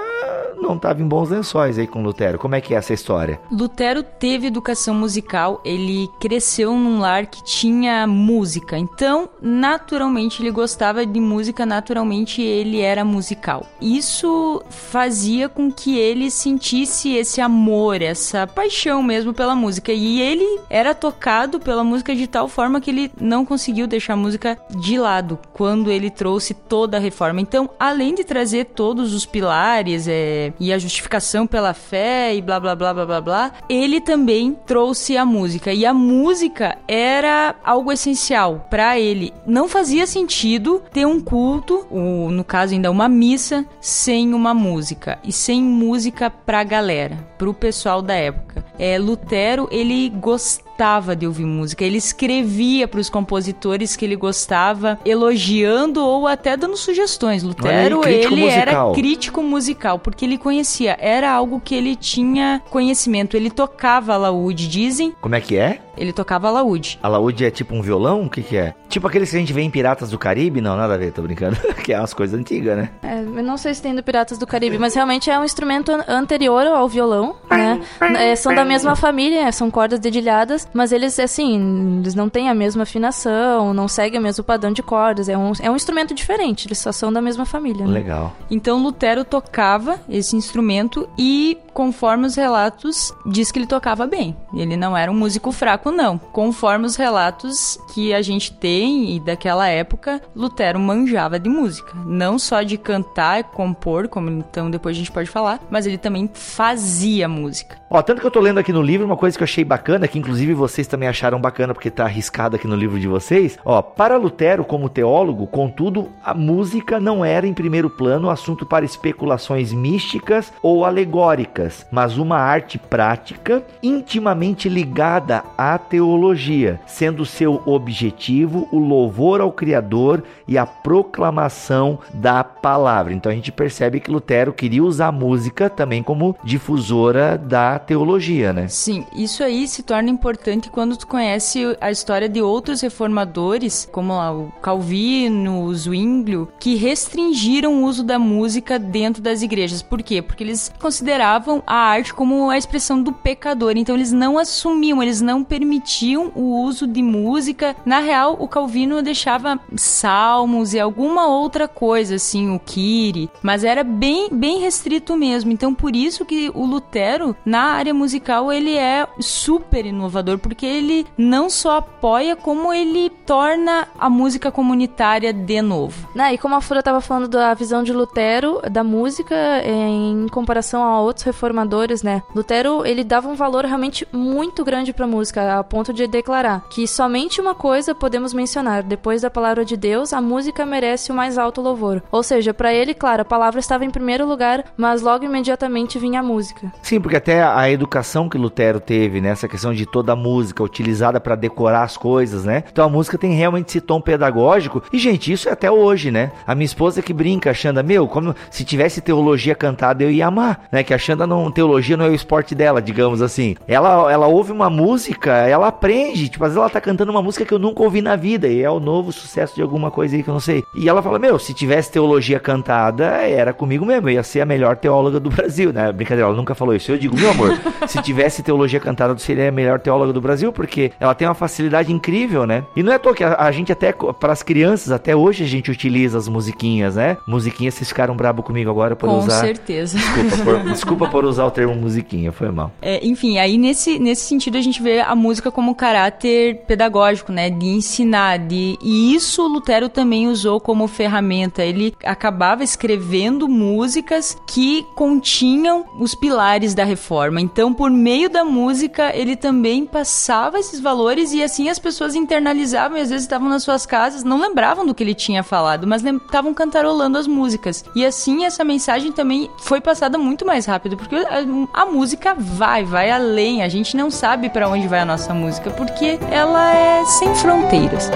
não estava em bons lençóis aí com Lutero. Como é que é essa história? Lutero teve educação musical, ele cresceu num lar que tinha música, então naturalmente ele gostava de música, naturalmente ele era musical. Isso fazia com que ele sentisse esse amor, essa paixão mesmo pela música. E ele era tocado pela música de tal forma que ele não conseguiu deixar a música de lado quando ele trouxe toda a reforma. Então, além de trazer todos os pilares, é, e a justificação pela fé e blá blá blá blá blá blá, ele também trouxe a música. E a música era algo essencial para ele. Não fazia sentido ter um culto, ou no caso ainda uma missa, sem uma música. E sem música pra galera, pro pessoal da época. É, Lutero, ele gostava gostava de ouvir música. Ele escrevia para os compositores que ele gostava, elogiando ou até dando sugestões. Lutero, aí, ele musical. era crítico musical, porque ele conhecia, era algo que ele tinha conhecimento. Ele tocava laúde, dizem. Como é que é? Ele tocava laúde. Alaúde é tipo um violão? O que que é? Tipo aqueles que a gente vê em Piratas do Caribe? Não, nada a ver, tô brincando. [laughs] que é umas coisas antigas, né? É, eu não sei se tem do Piratas do Caribe, mas realmente é um instrumento an- anterior ao violão, né? É, são da mesma família, são cordas dedilhadas, mas eles, assim, eles não têm a mesma afinação, não seguem o mesmo padrão de cordas. É um, é um instrumento diferente, eles só são da mesma família, né? Legal. Então Lutero tocava esse instrumento e, conforme os relatos, diz que ele tocava bem. Ele não era um músico fraco, não. Conforme os relatos que a gente tem e daquela época, Lutero manjava de música. Não só de cantar e compor, como então depois a gente pode falar, mas ele também fazia música. Ó, tanto que eu tô lendo aqui no livro, uma coisa que eu achei bacana, que inclusive vocês também acharam bacana porque tá arriscado aqui no livro de vocês. Ó, para Lutero, como teólogo, contudo, a música não era em primeiro plano assunto para especulações místicas ou alegóricas, mas uma arte prática intimamente ligada à teologia, sendo seu objetivo o louvor ao Criador e a proclamação da palavra. Então a gente percebe que Lutero queria usar a música também como difusora da teologia, né? Sim, isso aí se torna importante quando tu conhece a história de outros reformadores, como o Calvino, o Zwinglio, que restringiram o uso da música dentro das igrejas. Por quê? Porque eles consideravam a arte como a expressão do pecador. Então eles não assumiam, eles não permitiam o uso de música. Na real, o Calvino deixava salmos e alguma outra coisa, assim, o Kyrie, mas era bem, bem restrito mesmo. Então por isso que o Lutero, na área musical, ele é super inovador, porque ele não só apoia, como ele torna a música comunitária de novo. Né, e como a Fura estava falando da visão de Lutero, da música, é, em comparação a outros reformadores, né? Lutero, ele dava um valor realmente muito grande para a música, a ponto de declarar que somente uma coisa podemos mencionar: depois da palavra de Deus, a música merece o mais alto louvor. Ou seja, para ele, claro, a palavra estava em primeiro lugar, mas logo imediatamente vinha a música. Sim, porque até a educação que Lutero teve, né? Essa questão de toda a música utilizada para decorar as coisas, né? Então a música tem realmente esse tom pedagógico. E, gente, isso é até hoje, né? A minha esposa que brinca, a Xanda, meu, como se tivesse teologia cantada, eu ia amar, né? Que a Xanda não, teologia não é o esporte dela, digamos assim. Ela, ela ouve uma música, ela aprende, tipo, às vezes ela tá cantando uma música que eu nunca ouvi na vida, e é o novo sucesso de alguma coisa aí que eu não sei. E ela fala, meu, se tivesse teologia cantada, era comigo mesmo, eu ia ser a melhor teóloga do Brasil, né? Brincadeira, ela nunca falou isso. Eu digo, meu amor, se tivesse teologia cantada, você seria a melhor teóloga do Brasil, porque ela tem uma facilidade incrível, né? E não é à toa que a, a gente até, para as crianças, até hoje a gente utiliza as musiquinhas, né? Musiquinhas, vocês ficaram brabo comigo agora por Com usar. certeza. Desculpa por, [laughs] desculpa por usar o termo musiquinha, foi mal. É, enfim, aí nesse, nesse sentido a gente vê a música como caráter pedagógico, né? De ensinar. De, e isso Lutero também usou como ferramenta. Ele acabava escrevendo músicas que continham os pilares da reforma. Então, por meio da música, ele também passava esses valores e assim as pessoas internalizavam e às vezes estavam nas suas casas, não lembravam do que ele tinha falado, mas estavam cantarolando as músicas. E assim essa mensagem também foi passada muito mais rápido, porque a, a música vai, vai além. A gente não sabe para onde vai a nossa música, porque ela é sem fronteiras.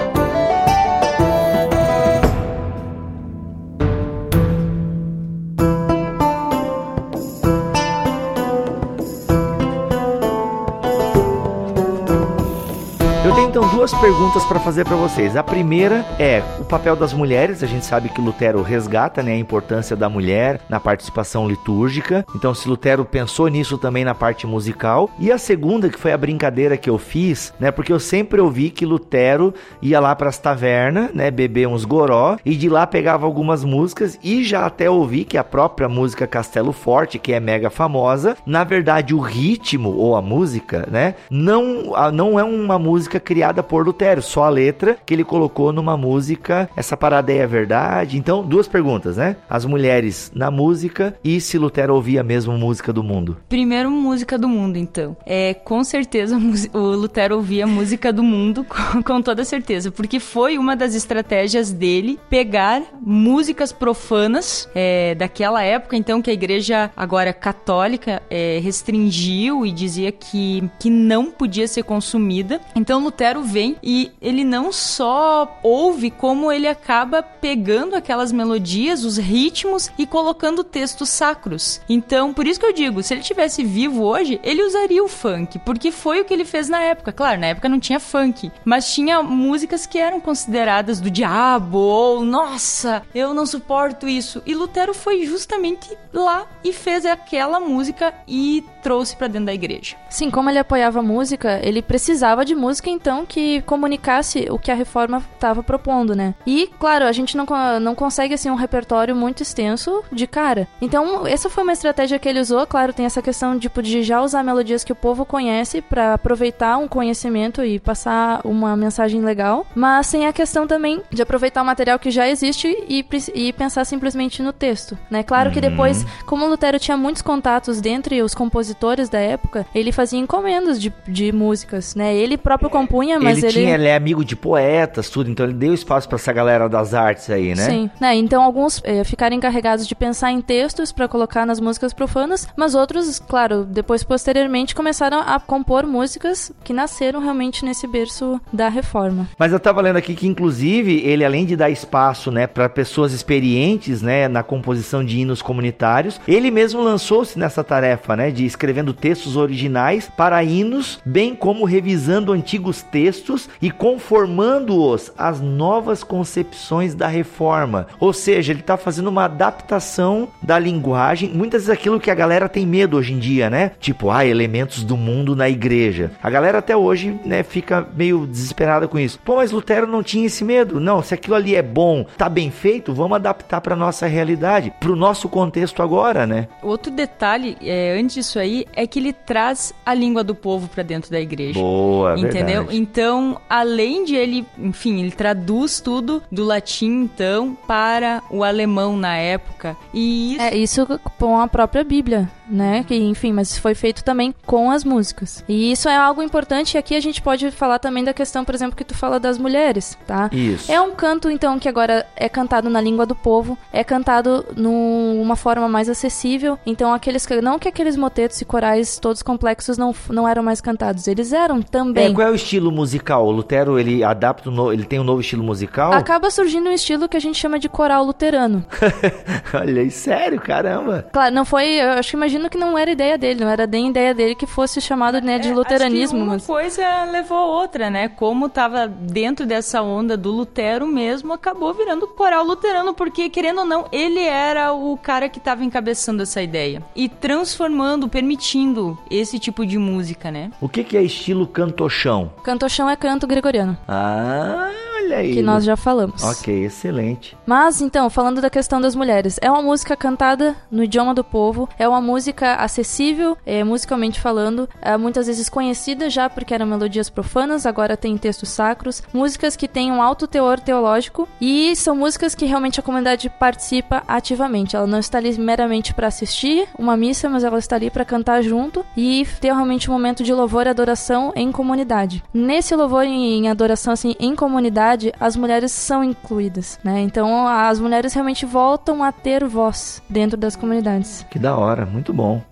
Então duas perguntas para fazer para vocês. A primeira é o papel das mulheres. A gente sabe que Lutero resgata né, a importância da mulher na participação litúrgica. Então, se Lutero pensou nisso também na parte musical. E a segunda, que foi a brincadeira que eu fiz, né? Porque eu sempre ouvi que Lutero ia lá para as tavernas, né? Beber uns goró e de lá pegava algumas músicas e já até ouvi que a própria música Castelo Forte, que é mega famosa, na verdade o ritmo ou a música, né? Não, não é uma música criada por Lutero, só a letra que ele colocou numa música. Essa parada aí é verdade? Então, duas perguntas, né? As mulheres na música e se Lutero ouvia a mesma música do mundo. Primeiro, música do mundo, então. É, com certeza o Lutero ouvia música do mundo, [laughs] com, com toda certeza, porque foi uma das estratégias dele pegar músicas profanas é, daquela época, então, que a igreja agora católica é, restringiu e dizia que, que não podia ser consumida. Então, Lutero vem e ele não só ouve, como ele acaba pegando aquelas melodias, os ritmos e colocando textos sacros. Então, por isso que eu digo, se ele tivesse vivo hoje, ele usaria o funk, porque foi o que ele fez na época. Claro, na época não tinha funk, mas tinha músicas que eram consideradas do diabo ou nossa, eu não suporto isso. E Lutero foi justamente lá e fez aquela música e trouxe para dentro da igreja. Sim, como ele apoiava a música, ele precisava de música então que comunicasse o que a reforma estava propondo, né? E, claro, a gente não, não consegue assim um repertório muito extenso de cara. Então, essa foi uma estratégia que ele usou, claro, tem essa questão tipo, de já usar melodias que o povo conhece para aproveitar um conhecimento e passar uma mensagem legal, mas sem a questão também de aproveitar o material que já existe e, e pensar simplesmente no texto, né? Claro que depois, uhum. como Lutero tinha muitos contatos dentre os compositores da época, ele fazia encomendas de, de músicas, né? Ele próprio compunha, mas ele... Ele, tinha, ele é amigo de poetas, tudo, então ele deu espaço para essa galera das artes aí, né? Sim, né? Então alguns é, ficaram encarregados de pensar em textos para colocar nas músicas profanas, mas outros, claro, depois posteriormente começaram a compor músicas que nasceram realmente nesse berço da reforma. Mas eu tava lendo aqui que inclusive ele além de dar espaço, né, para pessoas experientes, né, na composição de hinos comunitários, ele mesmo lançou-se nessa tarefa, né, de escrevendo textos originais para hinos, bem como revisando antigos textos e conformando-os às novas concepções da reforma. Ou seja, ele está fazendo uma adaptação da linguagem, muitas vezes aquilo que a galera tem medo hoje em dia, né? Tipo, ah, elementos do mundo na igreja. A galera até hoje, né, fica meio desesperada com isso. Pô, mas Lutero não tinha esse medo. Não, se aquilo ali é bom, tá bem feito, vamos adaptar para nossa realidade, para o nosso contexto agora, né? Outro detalhe, é, antes disso aí, é que ele traz a língua do povo para dentro da igreja. Boa, Entendeu? Verdade. Então, além de ele, enfim, ele traduz tudo do latim, então, para o alemão na época. E isso... É, isso com a própria Bíblia né? Que, enfim, mas foi feito também com as músicas. E isso é algo importante e aqui a gente pode falar também da questão, por exemplo, que tu fala das mulheres, tá? Isso. É um canto, então, que agora é cantado na língua do povo, é cantado numa forma mais acessível. Então, aqueles não que aqueles motetos e corais todos complexos não, não eram mais cantados, eles eram também. É, qual é o estilo musical? O Lutero, ele adapta, no, ele tem um novo estilo musical? Acaba surgindo um estilo que a gente chama de coral luterano. [laughs] Olha sério, caramba. Claro, não foi, eu acho que imagino que não era ideia dele, não era nem ideia dele que fosse chamado né, de é, luteranismo. uma mas... coisa levou a outra, né? Como estava dentro dessa onda do Lutero mesmo, acabou virando coral luterano, porque, querendo ou não, ele era o cara que estava encabeçando essa ideia. E transformando, permitindo esse tipo de música, né? O que, que é estilo cantochão? Cantochão é canto gregoriano. Ah, olha aí. Que nós já falamos. Ok, excelente. Mas, então, falando da questão das mulheres, é uma música cantada no idioma do povo, é uma música acessível, é, musicalmente falando, é, muitas vezes conhecida já porque eram melodias profanas, agora tem textos sacros, músicas que têm um alto teor teológico e são músicas que realmente a comunidade participa ativamente. Ela não está ali meramente para assistir uma missa, mas ela está ali para cantar junto e ter realmente um momento de louvor e adoração em comunidade. Nesse louvor em adoração assim em comunidade, as mulheres são incluídas, né? Então as mulheres realmente voltam a ter voz dentro das comunidades. Que da hora, muito bom.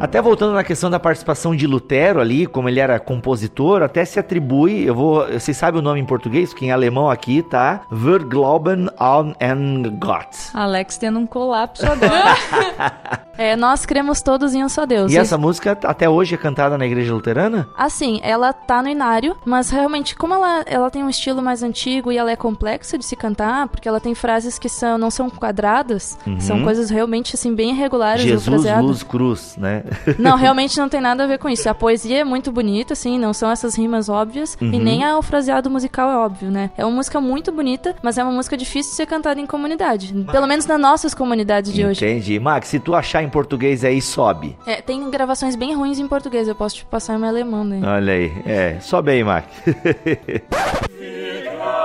Até voltando na questão da participação de Lutero ali, como ele era compositor, até se atribui, eu vou, vocês sabem o nome em português, que em alemão aqui tá Wir glauben an en Gott. Alex tendo um colapso agora. [laughs] É, nós cremos todos em um só Deus. E essa música até hoje é cantada na igreja luterana? Assim, ela tá no inário, mas realmente, como ela, ela tem um estilo mais antigo e ela é complexa de se cantar, porque ela tem frases que são, não são quadradas, são coisas realmente, assim, bem irregulares Jesus, luz, cruz, né? [laughs] Não, realmente não tem nada a ver com isso. A poesia é muito bonita, assim, não são essas rimas óbvias, e nem a- o fraseado musical é óbvio, né? É uma música muito bonita, mas é uma música difícil de ser cantada em comunidade. Pelo menos nas nossas comunidades de hoje. Entendi. Max, se tu achar em português aí, sobe. É, tem gravações bem ruins em português, eu posso te passar em meu alemão, né? Olha aí. É, sobe aí, Max. [laughs]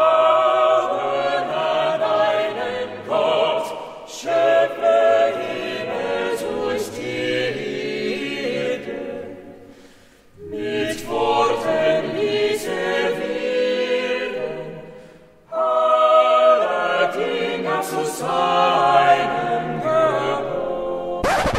Messiah.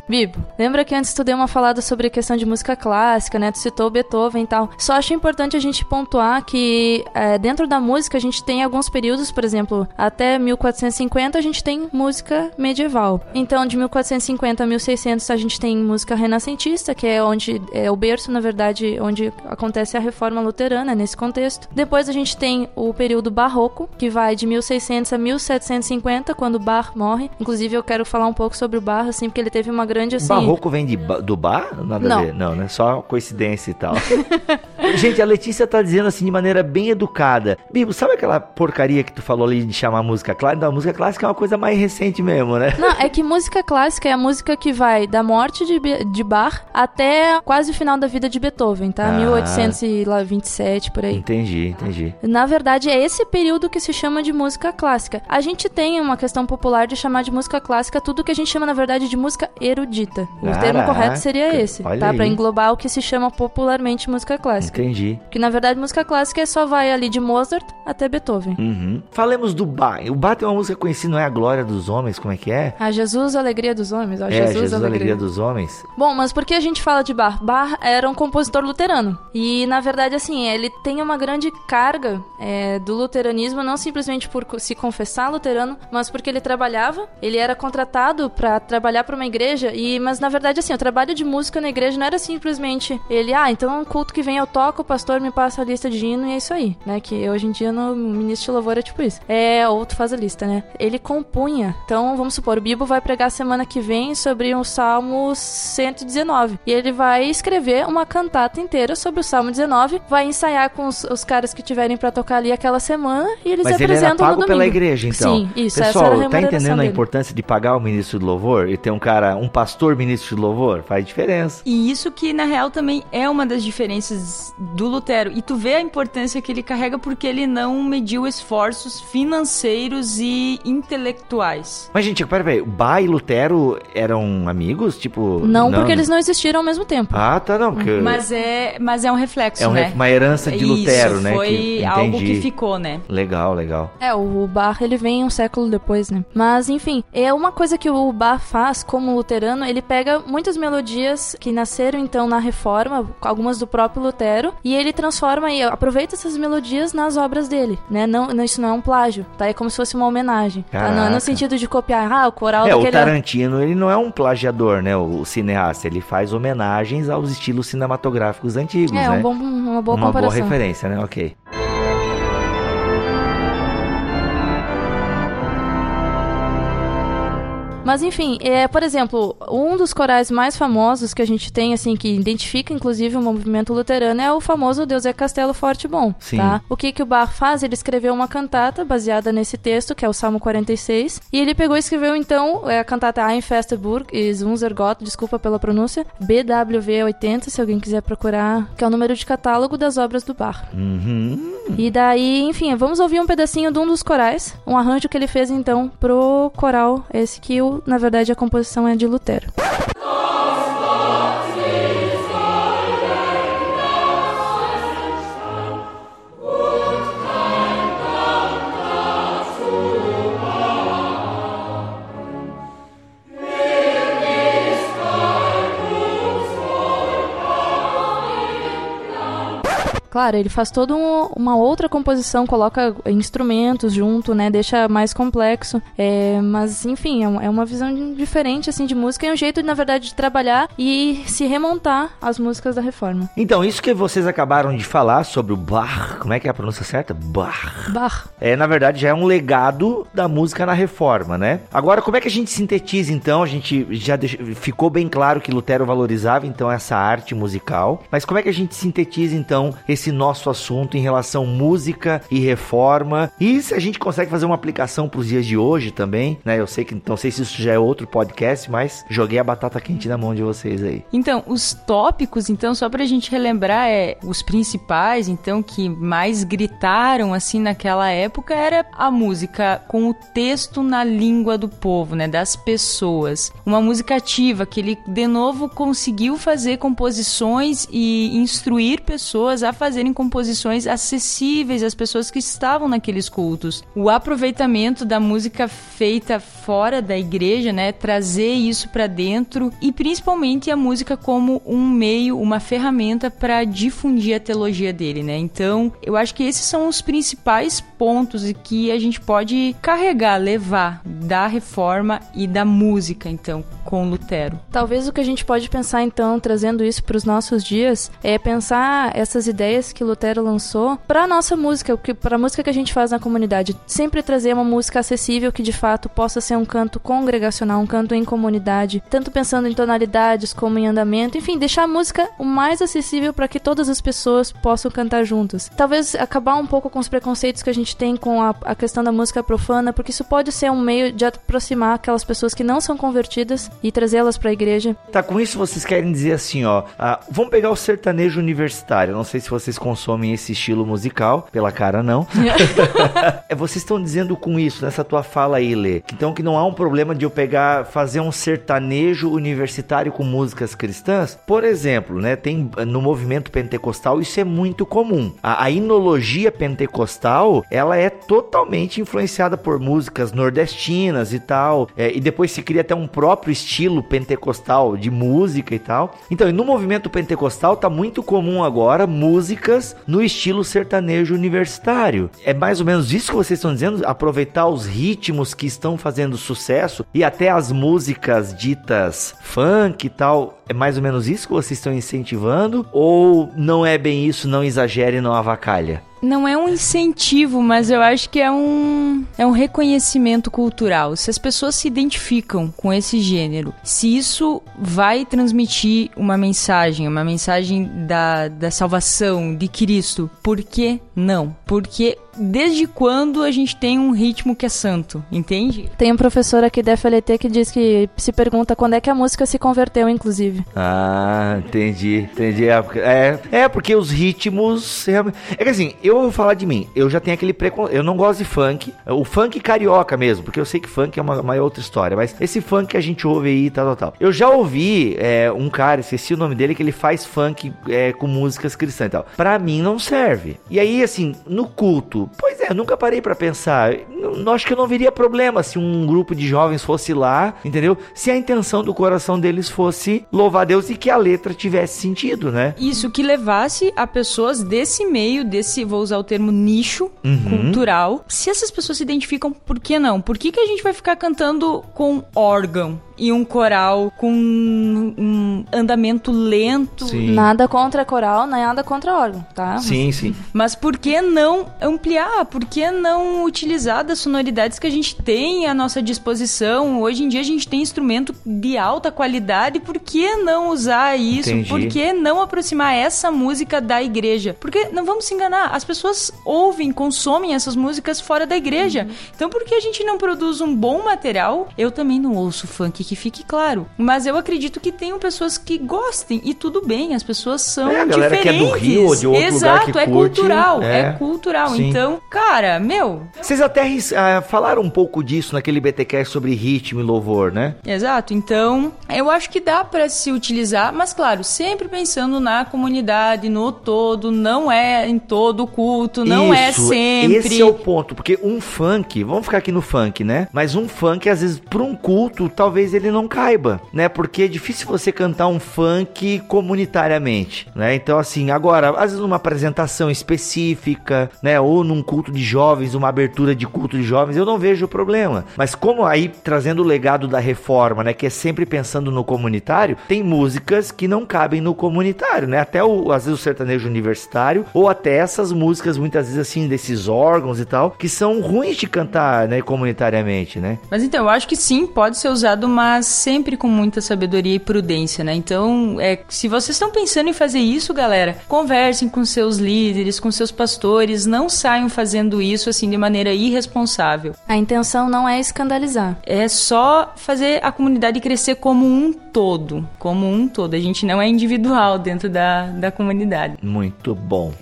Bibo, lembra que antes tu deu uma falada sobre a questão de música clássica, né? Tu citou Beethoven e tal. Só acho importante a gente pontuar que é, dentro da música a gente tem alguns períodos, por exemplo, até 1450 a gente tem música medieval. Então, de 1450 a 1600 a gente tem música renascentista, que é onde é o berço, na verdade, onde acontece a reforma luterana nesse contexto. Depois a gente tem o período barroco, que vai de 1600 a 1750, quando Bach morre. Inclusive, eu quero falar um pouco sobre o Bach, assim, porque ele teve uma grande, assim... Barroco vem de do bar? Nada Não. a ver. Não, né? Só coincidência e tal. [laughs] Gente, a Letícia tá dizendo assim de maneira bem educada. Bibo, sabe aquela porcaria que tu falou ali de chamar música clássica? Não, a música clássica é uma coisa mais recente mesmo, né? Não, é que música clássica é a música que vai da morte de, de Bach até quase o final da vida de Beethoven, tá? Ah. 1827, por aí. Entendi, entendi. Na verdade, é esse período que se chama de música clássica. A gente tem uma questão popular de chamar de música clássica tudo que a gente chama, na verdade, de música erudita. O termo Caraca, correto seria esse, tá? Pra englobar o que se chama popularmente música clássica. Entendi. Que na verdade música clássica é só vai ali de Mozart até Beethoven. Uhum. Falemos do Bar. O Bar tem uma música conhecida, não é a Glória dos Homens? Como é que é? A Jesus, a alegria dos homens. Ó, é, Jesus, Jesus, alegria. Alegria dos Homens. Bom, mas por que a gente fala de Bach? Bach era um compositor luterano. E, na verdade, assim, ele tem uma grande carga é, do luteranismo, não simplesmente por se confessar luterano, mas porque ele trabalhava, ele era contratado pra trabalhar pra uma igreja, e mas na verdade, assim, o trabalho de música na igreja não era simplesmente ele, ah, então um culto que vem eu toco, o pastor me passa a lista de hino e é isso aí, né? Que hoje em dia no ministro de louvor é tipo isso. É, ou tu faz a lista, né? Ele compunha. Então, vamos supor, o Bibo vai pregar semana que vem sobre o Salmo 119. E ele vai escrever uma cantata inteira sobre o Salmo 19, vai ensaiar com os, os caras que tiverem pra tocar ali aquela semana e eles Mas ele era apresentam no pago domingo. pela igreja, então. Sim, isso, essa Pessoal, era a tá entendendo a dele. importância de pagar o ministro de louvor e ter um cara, um pastor ministro de louvor? Faz diferença. E isso que, na real, também é uma das diferenças do Lutero. E tu vê a importância que ele carrega porque ele não mediu esforços financeiros e intelectuais. Mas, gente, pera, pera, Bá e Lutero eram amigos? Tipo. Não, porque eles não existiram ao mesmo tempo. Ah, tá, não. Porque Mas é, mas é um reflexo, é um né? uma herança de Lutero, Isso, né? foi que, algo que ficou, né? Legal, legal. É, o Bach ele vem um século depois, né? Mas enfim, é uma coisa que o Bach faz como luterano, ele pega muitas melodias que nasceram então na reforma, algumas do próprio Lutero, e ele transforma e aproveita essas melodias nas obras dele, né? Não, não- isso não é um plágio, tá? É como se fosse uma homenagem, tá? Não é no sentido de copiar, ah, o coral É, o daquele... Tarantino, ele não é um plagiador, né? O, o cineasta, ele faz homenagens aos estilos cinematográficos antigos, É, né? um bom, uma boa uma boa comparação. referência, né? Ok. Mas enfim, é, por exemplo, um dos corais mais famosos que a gente tem, assim, que identifica inclusive o movimento luterano é o famoso Deus é Castelo Forte Bom. Sim. Tá? O que, que o Bach faz? Ele escreveu uma cantata baseada nesse texto, que é o Salmo 46, e ele pegou e escreveu então é a cantata Ein Festeburg is unser Gott, desculpa pela pronúncia, BWV 80, se alguém quiser procurar, que é o número de catálogo das obras do Bach. Uhum. E daí, enfim, vamos ouvir um pedacinho de um dos corais, um arranjo que ele fez então pro coral, esse que o, na verdade a composição é de Lutero. Claro, ele faz toda um, uma outra composição, coloca instrumentos junto, né? Deixa mais complexo. É, mas, enfim, é, é uma visão diferente, assim, de música e um jeito, na verdade, de trabalhar e se remontar às músicas da reforma. Então, isso que vocês acabaram de falar sobre o Bach, como é que é a pronúncia certa? Bach. Bach. É, na verdade, já é um legado da música na reforma, né? Agora, como é que a gente sintetiza, então? A gente já deix... ficou bem claro que Lutero valorizava, então, essa arte musical. Mas como é que a gente sintetiza, então, esse nosso assunto em relação música e reforma? E se a gente consegue fazer uma aplicação para os dias de hoje também, né? Eu sei que não sei se isso já é outro podcast, mas joguei a batata quente na mão de vocês aí. Então, os tópicos, então, só pra gente relembrar, é os principais, então, que mais gritaram assim naquela época era a música com o texto na língua do povo, né, das pessoas. Uma música ativa que ele de novo conseguiu fazer composições e instruir pessoas a fazerem composições acessíveis às pessoas que estavam naqueles cultos. O aproveitamento da música feita fora da igreja, né, trazer isso para dentro e principalmente a música como um meio, uma ferramenta para difundir a teologia dele, né? Então, eu acho que esses são os principais pontos que a gente pode carregar, levar da reforma e da música, então, com Lutero. Talvez o que a gente pode pensar então, trazendo isso para os nossos dias, é pensar essas ideias que Lutero lançou para a nossa música, para a música que a gente faz na comunidade, sempre trazer uma música acessível que de fato possa ser um canto congregacional, um canto em comunidade, tanto pensando em tonalidades como em andamento, enfim, deixar a música o mais acessível para que todas as pessoas possam cantar juntas. Talvez acabar um pouco com os preconceitos que a gente tem com a, a questão da música profana, porque isso pode ser um meio de aproximar aquelas pessoas que não são convertidas e trazê-las para a igreja. Tá, com isso vocês querem dizer assim, ó, ah, vamos pegar o sertanejo universitário. Não sei se vocês consomem esse estilo musical, pela cara não. [laughs] [laughs] é, vocês estão dizendo com isso, nessa tua fala aí, Lê, então que não há um problema de eu pegar, fazer um sertanejo universitário com músicas cristãs? Por exemplo, né, tem no movimento pentecostal isso é muito comum. A, a inologia pentecostal, ela é totalmente influenciada por músicas nordestinas e tal, é, e depois se cria até um próprio estilo pentecostal de música e tal. Então, no movimento pentecostal tá muito comum agora músicas no estilo sertanejo universitário. É mais ou menos isso que vocês estão dizendo, aproveitar os ritmos que estão fazendo sucesso e até as músicas ditas funk e tal. É mais ou menos isso que vocês estão incentivando ou não é bem isso, não exagere, não avacalha? Não é um incentivo, mas eu acho que é um, é um reconhecimento cultural. Se as pessoas se identificam com esse gênero, se isso vai transmitir uma mensagem, uma mensagem da, da salvação de Cristo, por que não? Porque desde quando a gente tem um ritmo que é santo, entende? Tem um professor aqui da FLT que diz que se pergunta quando é que a música se converteu, inclusive. Ah, entendi, entendi. É, é porque os ritmos. É que assim, eu vou falar de mim. Eu já tenho aquele preconceito. Eu não gosto de funk. O funk carioca mesmo, porque eu sei que funk é uma, uma outra história. Mas esse funk que a gente ouve aí, tal, tal, tal. Eu já ouvi é, um cara, esqueci o nome dele, que ele faz funk é, com músicas cristãs e tal. Pra mim não serve. E aí, assim, no culto, Pois é, nunca parei para pensar. Não, acho que eu não veria problema se um grupo de jovens fosse lá, entendeu? Se a intenção do coração deles fosse louvar a Deus e que a letra tivesse sentido, né? Isso que levasse a pessoas desse meio, desse, vou usar o termo nicho uhum. cultural. Se essas pessoas se identificam, por que não? Por que, que a gente vai ficar cantando com órgão? E um coral com um andamento lento. Sim. Nada contra coral, nada contra órgão, tá? Sim, sim. Mas por que não ampliar? Por que não utilizar das sonoridades que a gente tem à nossa disposição? Hoje em dia a gente tem instrumento de alta qualidade, por que não usar isso? Entendi. Por que não aproximar essa música da igreja? Porque não vamos se enganar, as pessoas ouvem, consomem essas músicas fora da igreja. Uhum. Então por que a gente não produz um bom material? Eu também não ouço funk que fique claro. Mas eu acredito que tenham pessoas que gostem e tudo bem, as pessoas são é, a galera diferentes. Que é do Rio ou de outro Exato, lugar que é curte, cultural, é, é cultural. Sim. Então, cara, meu. Vocês até uh, falaram um pouco disso naquele BTcast sobre ritmo e louvor, né? Exato. Então, eu acho que dá para se utilizar, mas claro, sempre pensando na comunidade, no todo, não é em todo culto, não é Isso, é sempre. Esse é o ponto, porque um funk, vamos ficar aqui no funk, né? Mas um funk às vezes para um culto, talvez ele não caiba, né? Porque é difícil você cantar um funk comunitariamente, né? Então, assim, agora, às vezes numa apresentação específica, né? Ou num culto de jovens, uma abertura de culto de jovens, eu não vejo problema. Mas como aí, trazendo o legado da reforma, né? Que é sempre pensando no comunitário, tem músicas que não cabem no comunitário, né? Até o, às vezes o sertanejo universitário, ou até essas músicas, muitas vezes assim, desses órgãos e tal, que são ruins de cantar, né? Comunitariamente, né? Mas então, eu acho que sim, pode ser usado, mas sempre com muita sabedoria e prudência, né? Então, é, se vocês estão pensando em fazer isso, galera, conversem com seus líderes, com seus pastores, não saiam fazendo isso assim de maneira irresponsável. A intenção não é escandalizar. É só fazer a comunidade crescer como um todo, como um todo. A gente não é individual dentro da, da comunidade. Muito bom.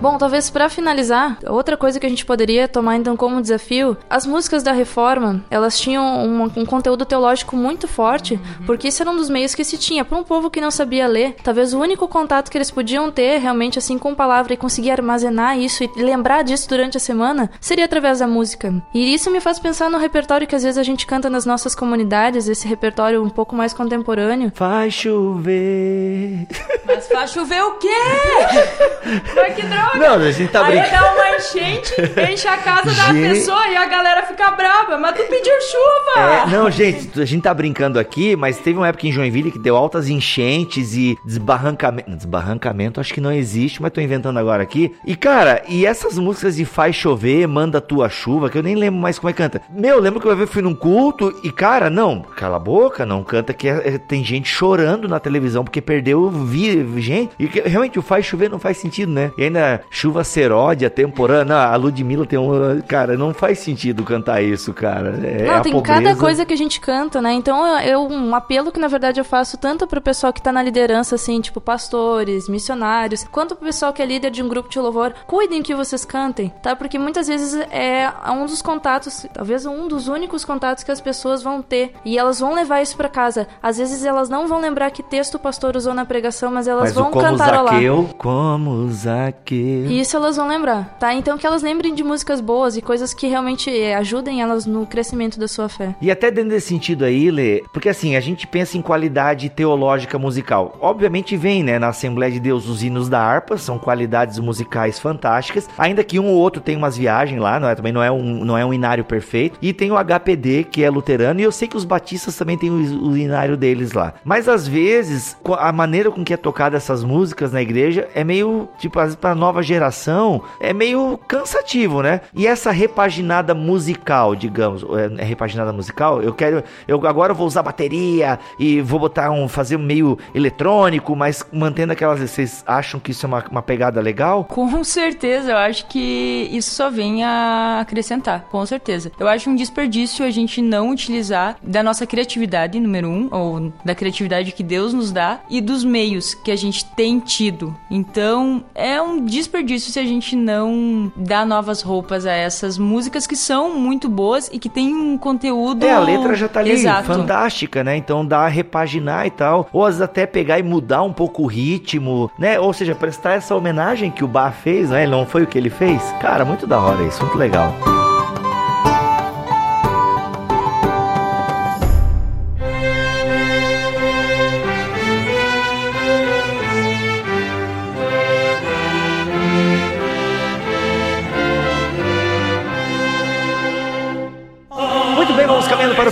Bom, talvez para finalizar, outra coisa que a gente poderia tomar então como desafio, as músicas da reforma, elas tinham um, um conteúdo teológico muito forte, uhum. porque isso era um dos meios que se tinha para um povo que não sabia ler. Talvez o único contato que eles podiam ter realmente assim com palavra e conseguir armazenar isso e lembrar disso durante a semana seria através da música. E isso me faz pensar no repertório que às vezes a gente canta nas nossas comunidades, esse repertório um pouco mais contemporâneo. Faz chover. Mas faz chover o quê? [laughs] Mas que droga! Não, a gente tá brincando. Aí dá uma enchente, enche a casa da pessoa e a galera fica brava. Mas tu pediu chuva! É, não, gente, a gente tá brincando aqui, mas teve uma época em Joinville que deu altas enchentes e desbarrancamento. Desbarrancamento acho que não existe, mas tô inventando agora aqui. E cara, e essas músicas de Faz Chover, Manda Tua Chuva, que eu nem lembro mais como é que canta. Meu, eu lembro que eu fui num culto e, cara, não, cala a boca, não canta que é, é, tem gente chorando na televisão porque perdeu vi, gente. E que, realmente o Faz Chover não faz sentido, né? E ainda chuva seródia, temporana. A Ludmilla tem um. Cara, não faz sentido cantar isso, cara. É não, tem pobreza. cada coisa que a gente canta, né? Então, eu, um apelo que na verdade eu faço tanto pro pessoal que tá na liderança, assim, tipo pastores, missionários, quanto pro pessoal que é líder de um grupo de louvor, cuidem que vocês cantem, tá? Porque muitas vezes é um dos contatos, talvez um dos únicos contatos que as pessoas vão ter. E elas vão levar isso para casa. Às vezes elas não vão lembrar que texto o pastor usou na pregação, mas elas mas vão o como cantarolar. Zaqueu, como Zaqueu. E isso elas vão lembrar, tá? Então que elas lembrem de músicas boas e coisas que realmente eh, ajudem elas no crescimento da sua fé. E até dentro desse sentido aí, Lê, porque assim, a gente pensa em qualidade teológica musical. Obviamente vem, né, na Assembleia de Deus os hinos da harpa, são qualidades musicais fantásticas, ainda que um ou outro tem umas viagens lá, não é, também não é um, não é um inário perfeito. E tem o HPD, que é luterano, e eu sei que os batistas também têm o, o inário deles lá. Mas às vezes, a maneira com que é tocada essas músicas na igreja é meio, tipo, às vezes pra nova geração é meio cansativo, né? E essa repaginada musical, digamos, é, é repaginada musical, eu quero, eu agora vou usar bateria e vou botar um, fazer meio eletrônico, mas mantendo aquelas, vocês acham que isso é uma, uma pegada legal? Com certeza, eu acho que isso só vem a acrescentar, com certeza. Eu acho um desperdício a gente não utilizar da nossa criatividade, número um, ou da criatividade que Deus nos dá e dos meios que a gente tem tido. Então, é um desperdício desperdício se a gente não dá novas roupas a essas músicas que são muito boas e que tem um conteúdo. É, a letra já tá ali Exato. fantástica, né? Então dá a repaginar e tal. Ou às vezes até pegar e mudar um pouco o ritmo, né? Ou seja, prestar essa homenagem que o Bar fez, né? Não foi o que ele fez? Cara, muito da hora isso, muito legal. para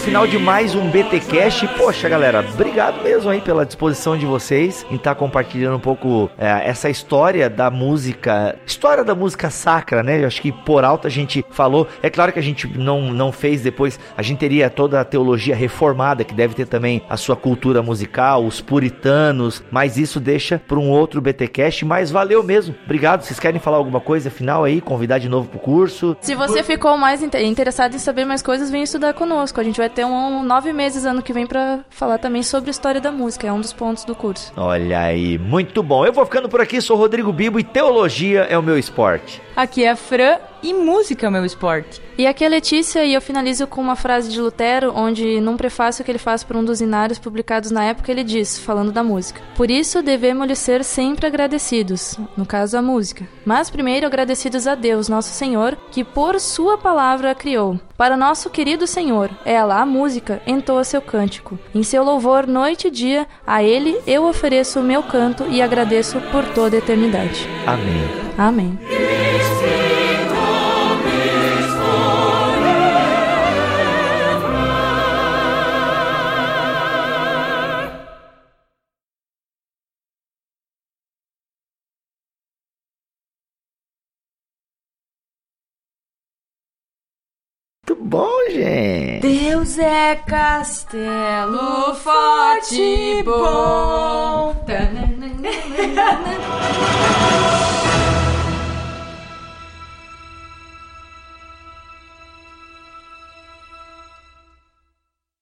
final de mais um BT Cash. Poxa, galera, obrigado mesmo aí pela disposição de vocês em estar tá compartilhando um pouco é, essa história da música, história da música sacra, né? Eu acho que por alto a gente falou. É claro que a gente não, não fez depois, a gente teria toda a teologia reformada, que deve ter também a sua cultura musical, os puritanos, mas isso deixa para um outro BT Cash. Mas valeu mesmo, obrigado. Vocês querem falar alguma coisa final aí? Convidar de novo pro curso? Se você ficou mais interessado em saber mais coisas, vem estudar conosco. A gente vai ter um, nove meses ano que vem para falar também sobre história da música. É um dos pontos do curso. Olha aí, muito bom. Eu vou ficando por aqui. Sou Rodrigo Bibo e teologia é o meu esporte. Aqui é a Fran e música é o meu esporte. E aqui a Letícia, e eu finalizo com uma frase de Lutero, onde num prefácio que ele faz para um dos inários publicados na época, ele diz, falando da música: Por isso devemos lhe ser sempre agradecidos, no caso a música. Mas primeiro agradecidos a Deus, nosso Senhor, que por sua palavra a criou. Para nosso querido Senhor, ela, a música, entoa seu cântico. Em seu louvor, noite e dia, a ele eu ofereço o meu canto e agradeço por toda a eternidade. Amém. Amém. Bom, gente. Deus é castelo forte e bom.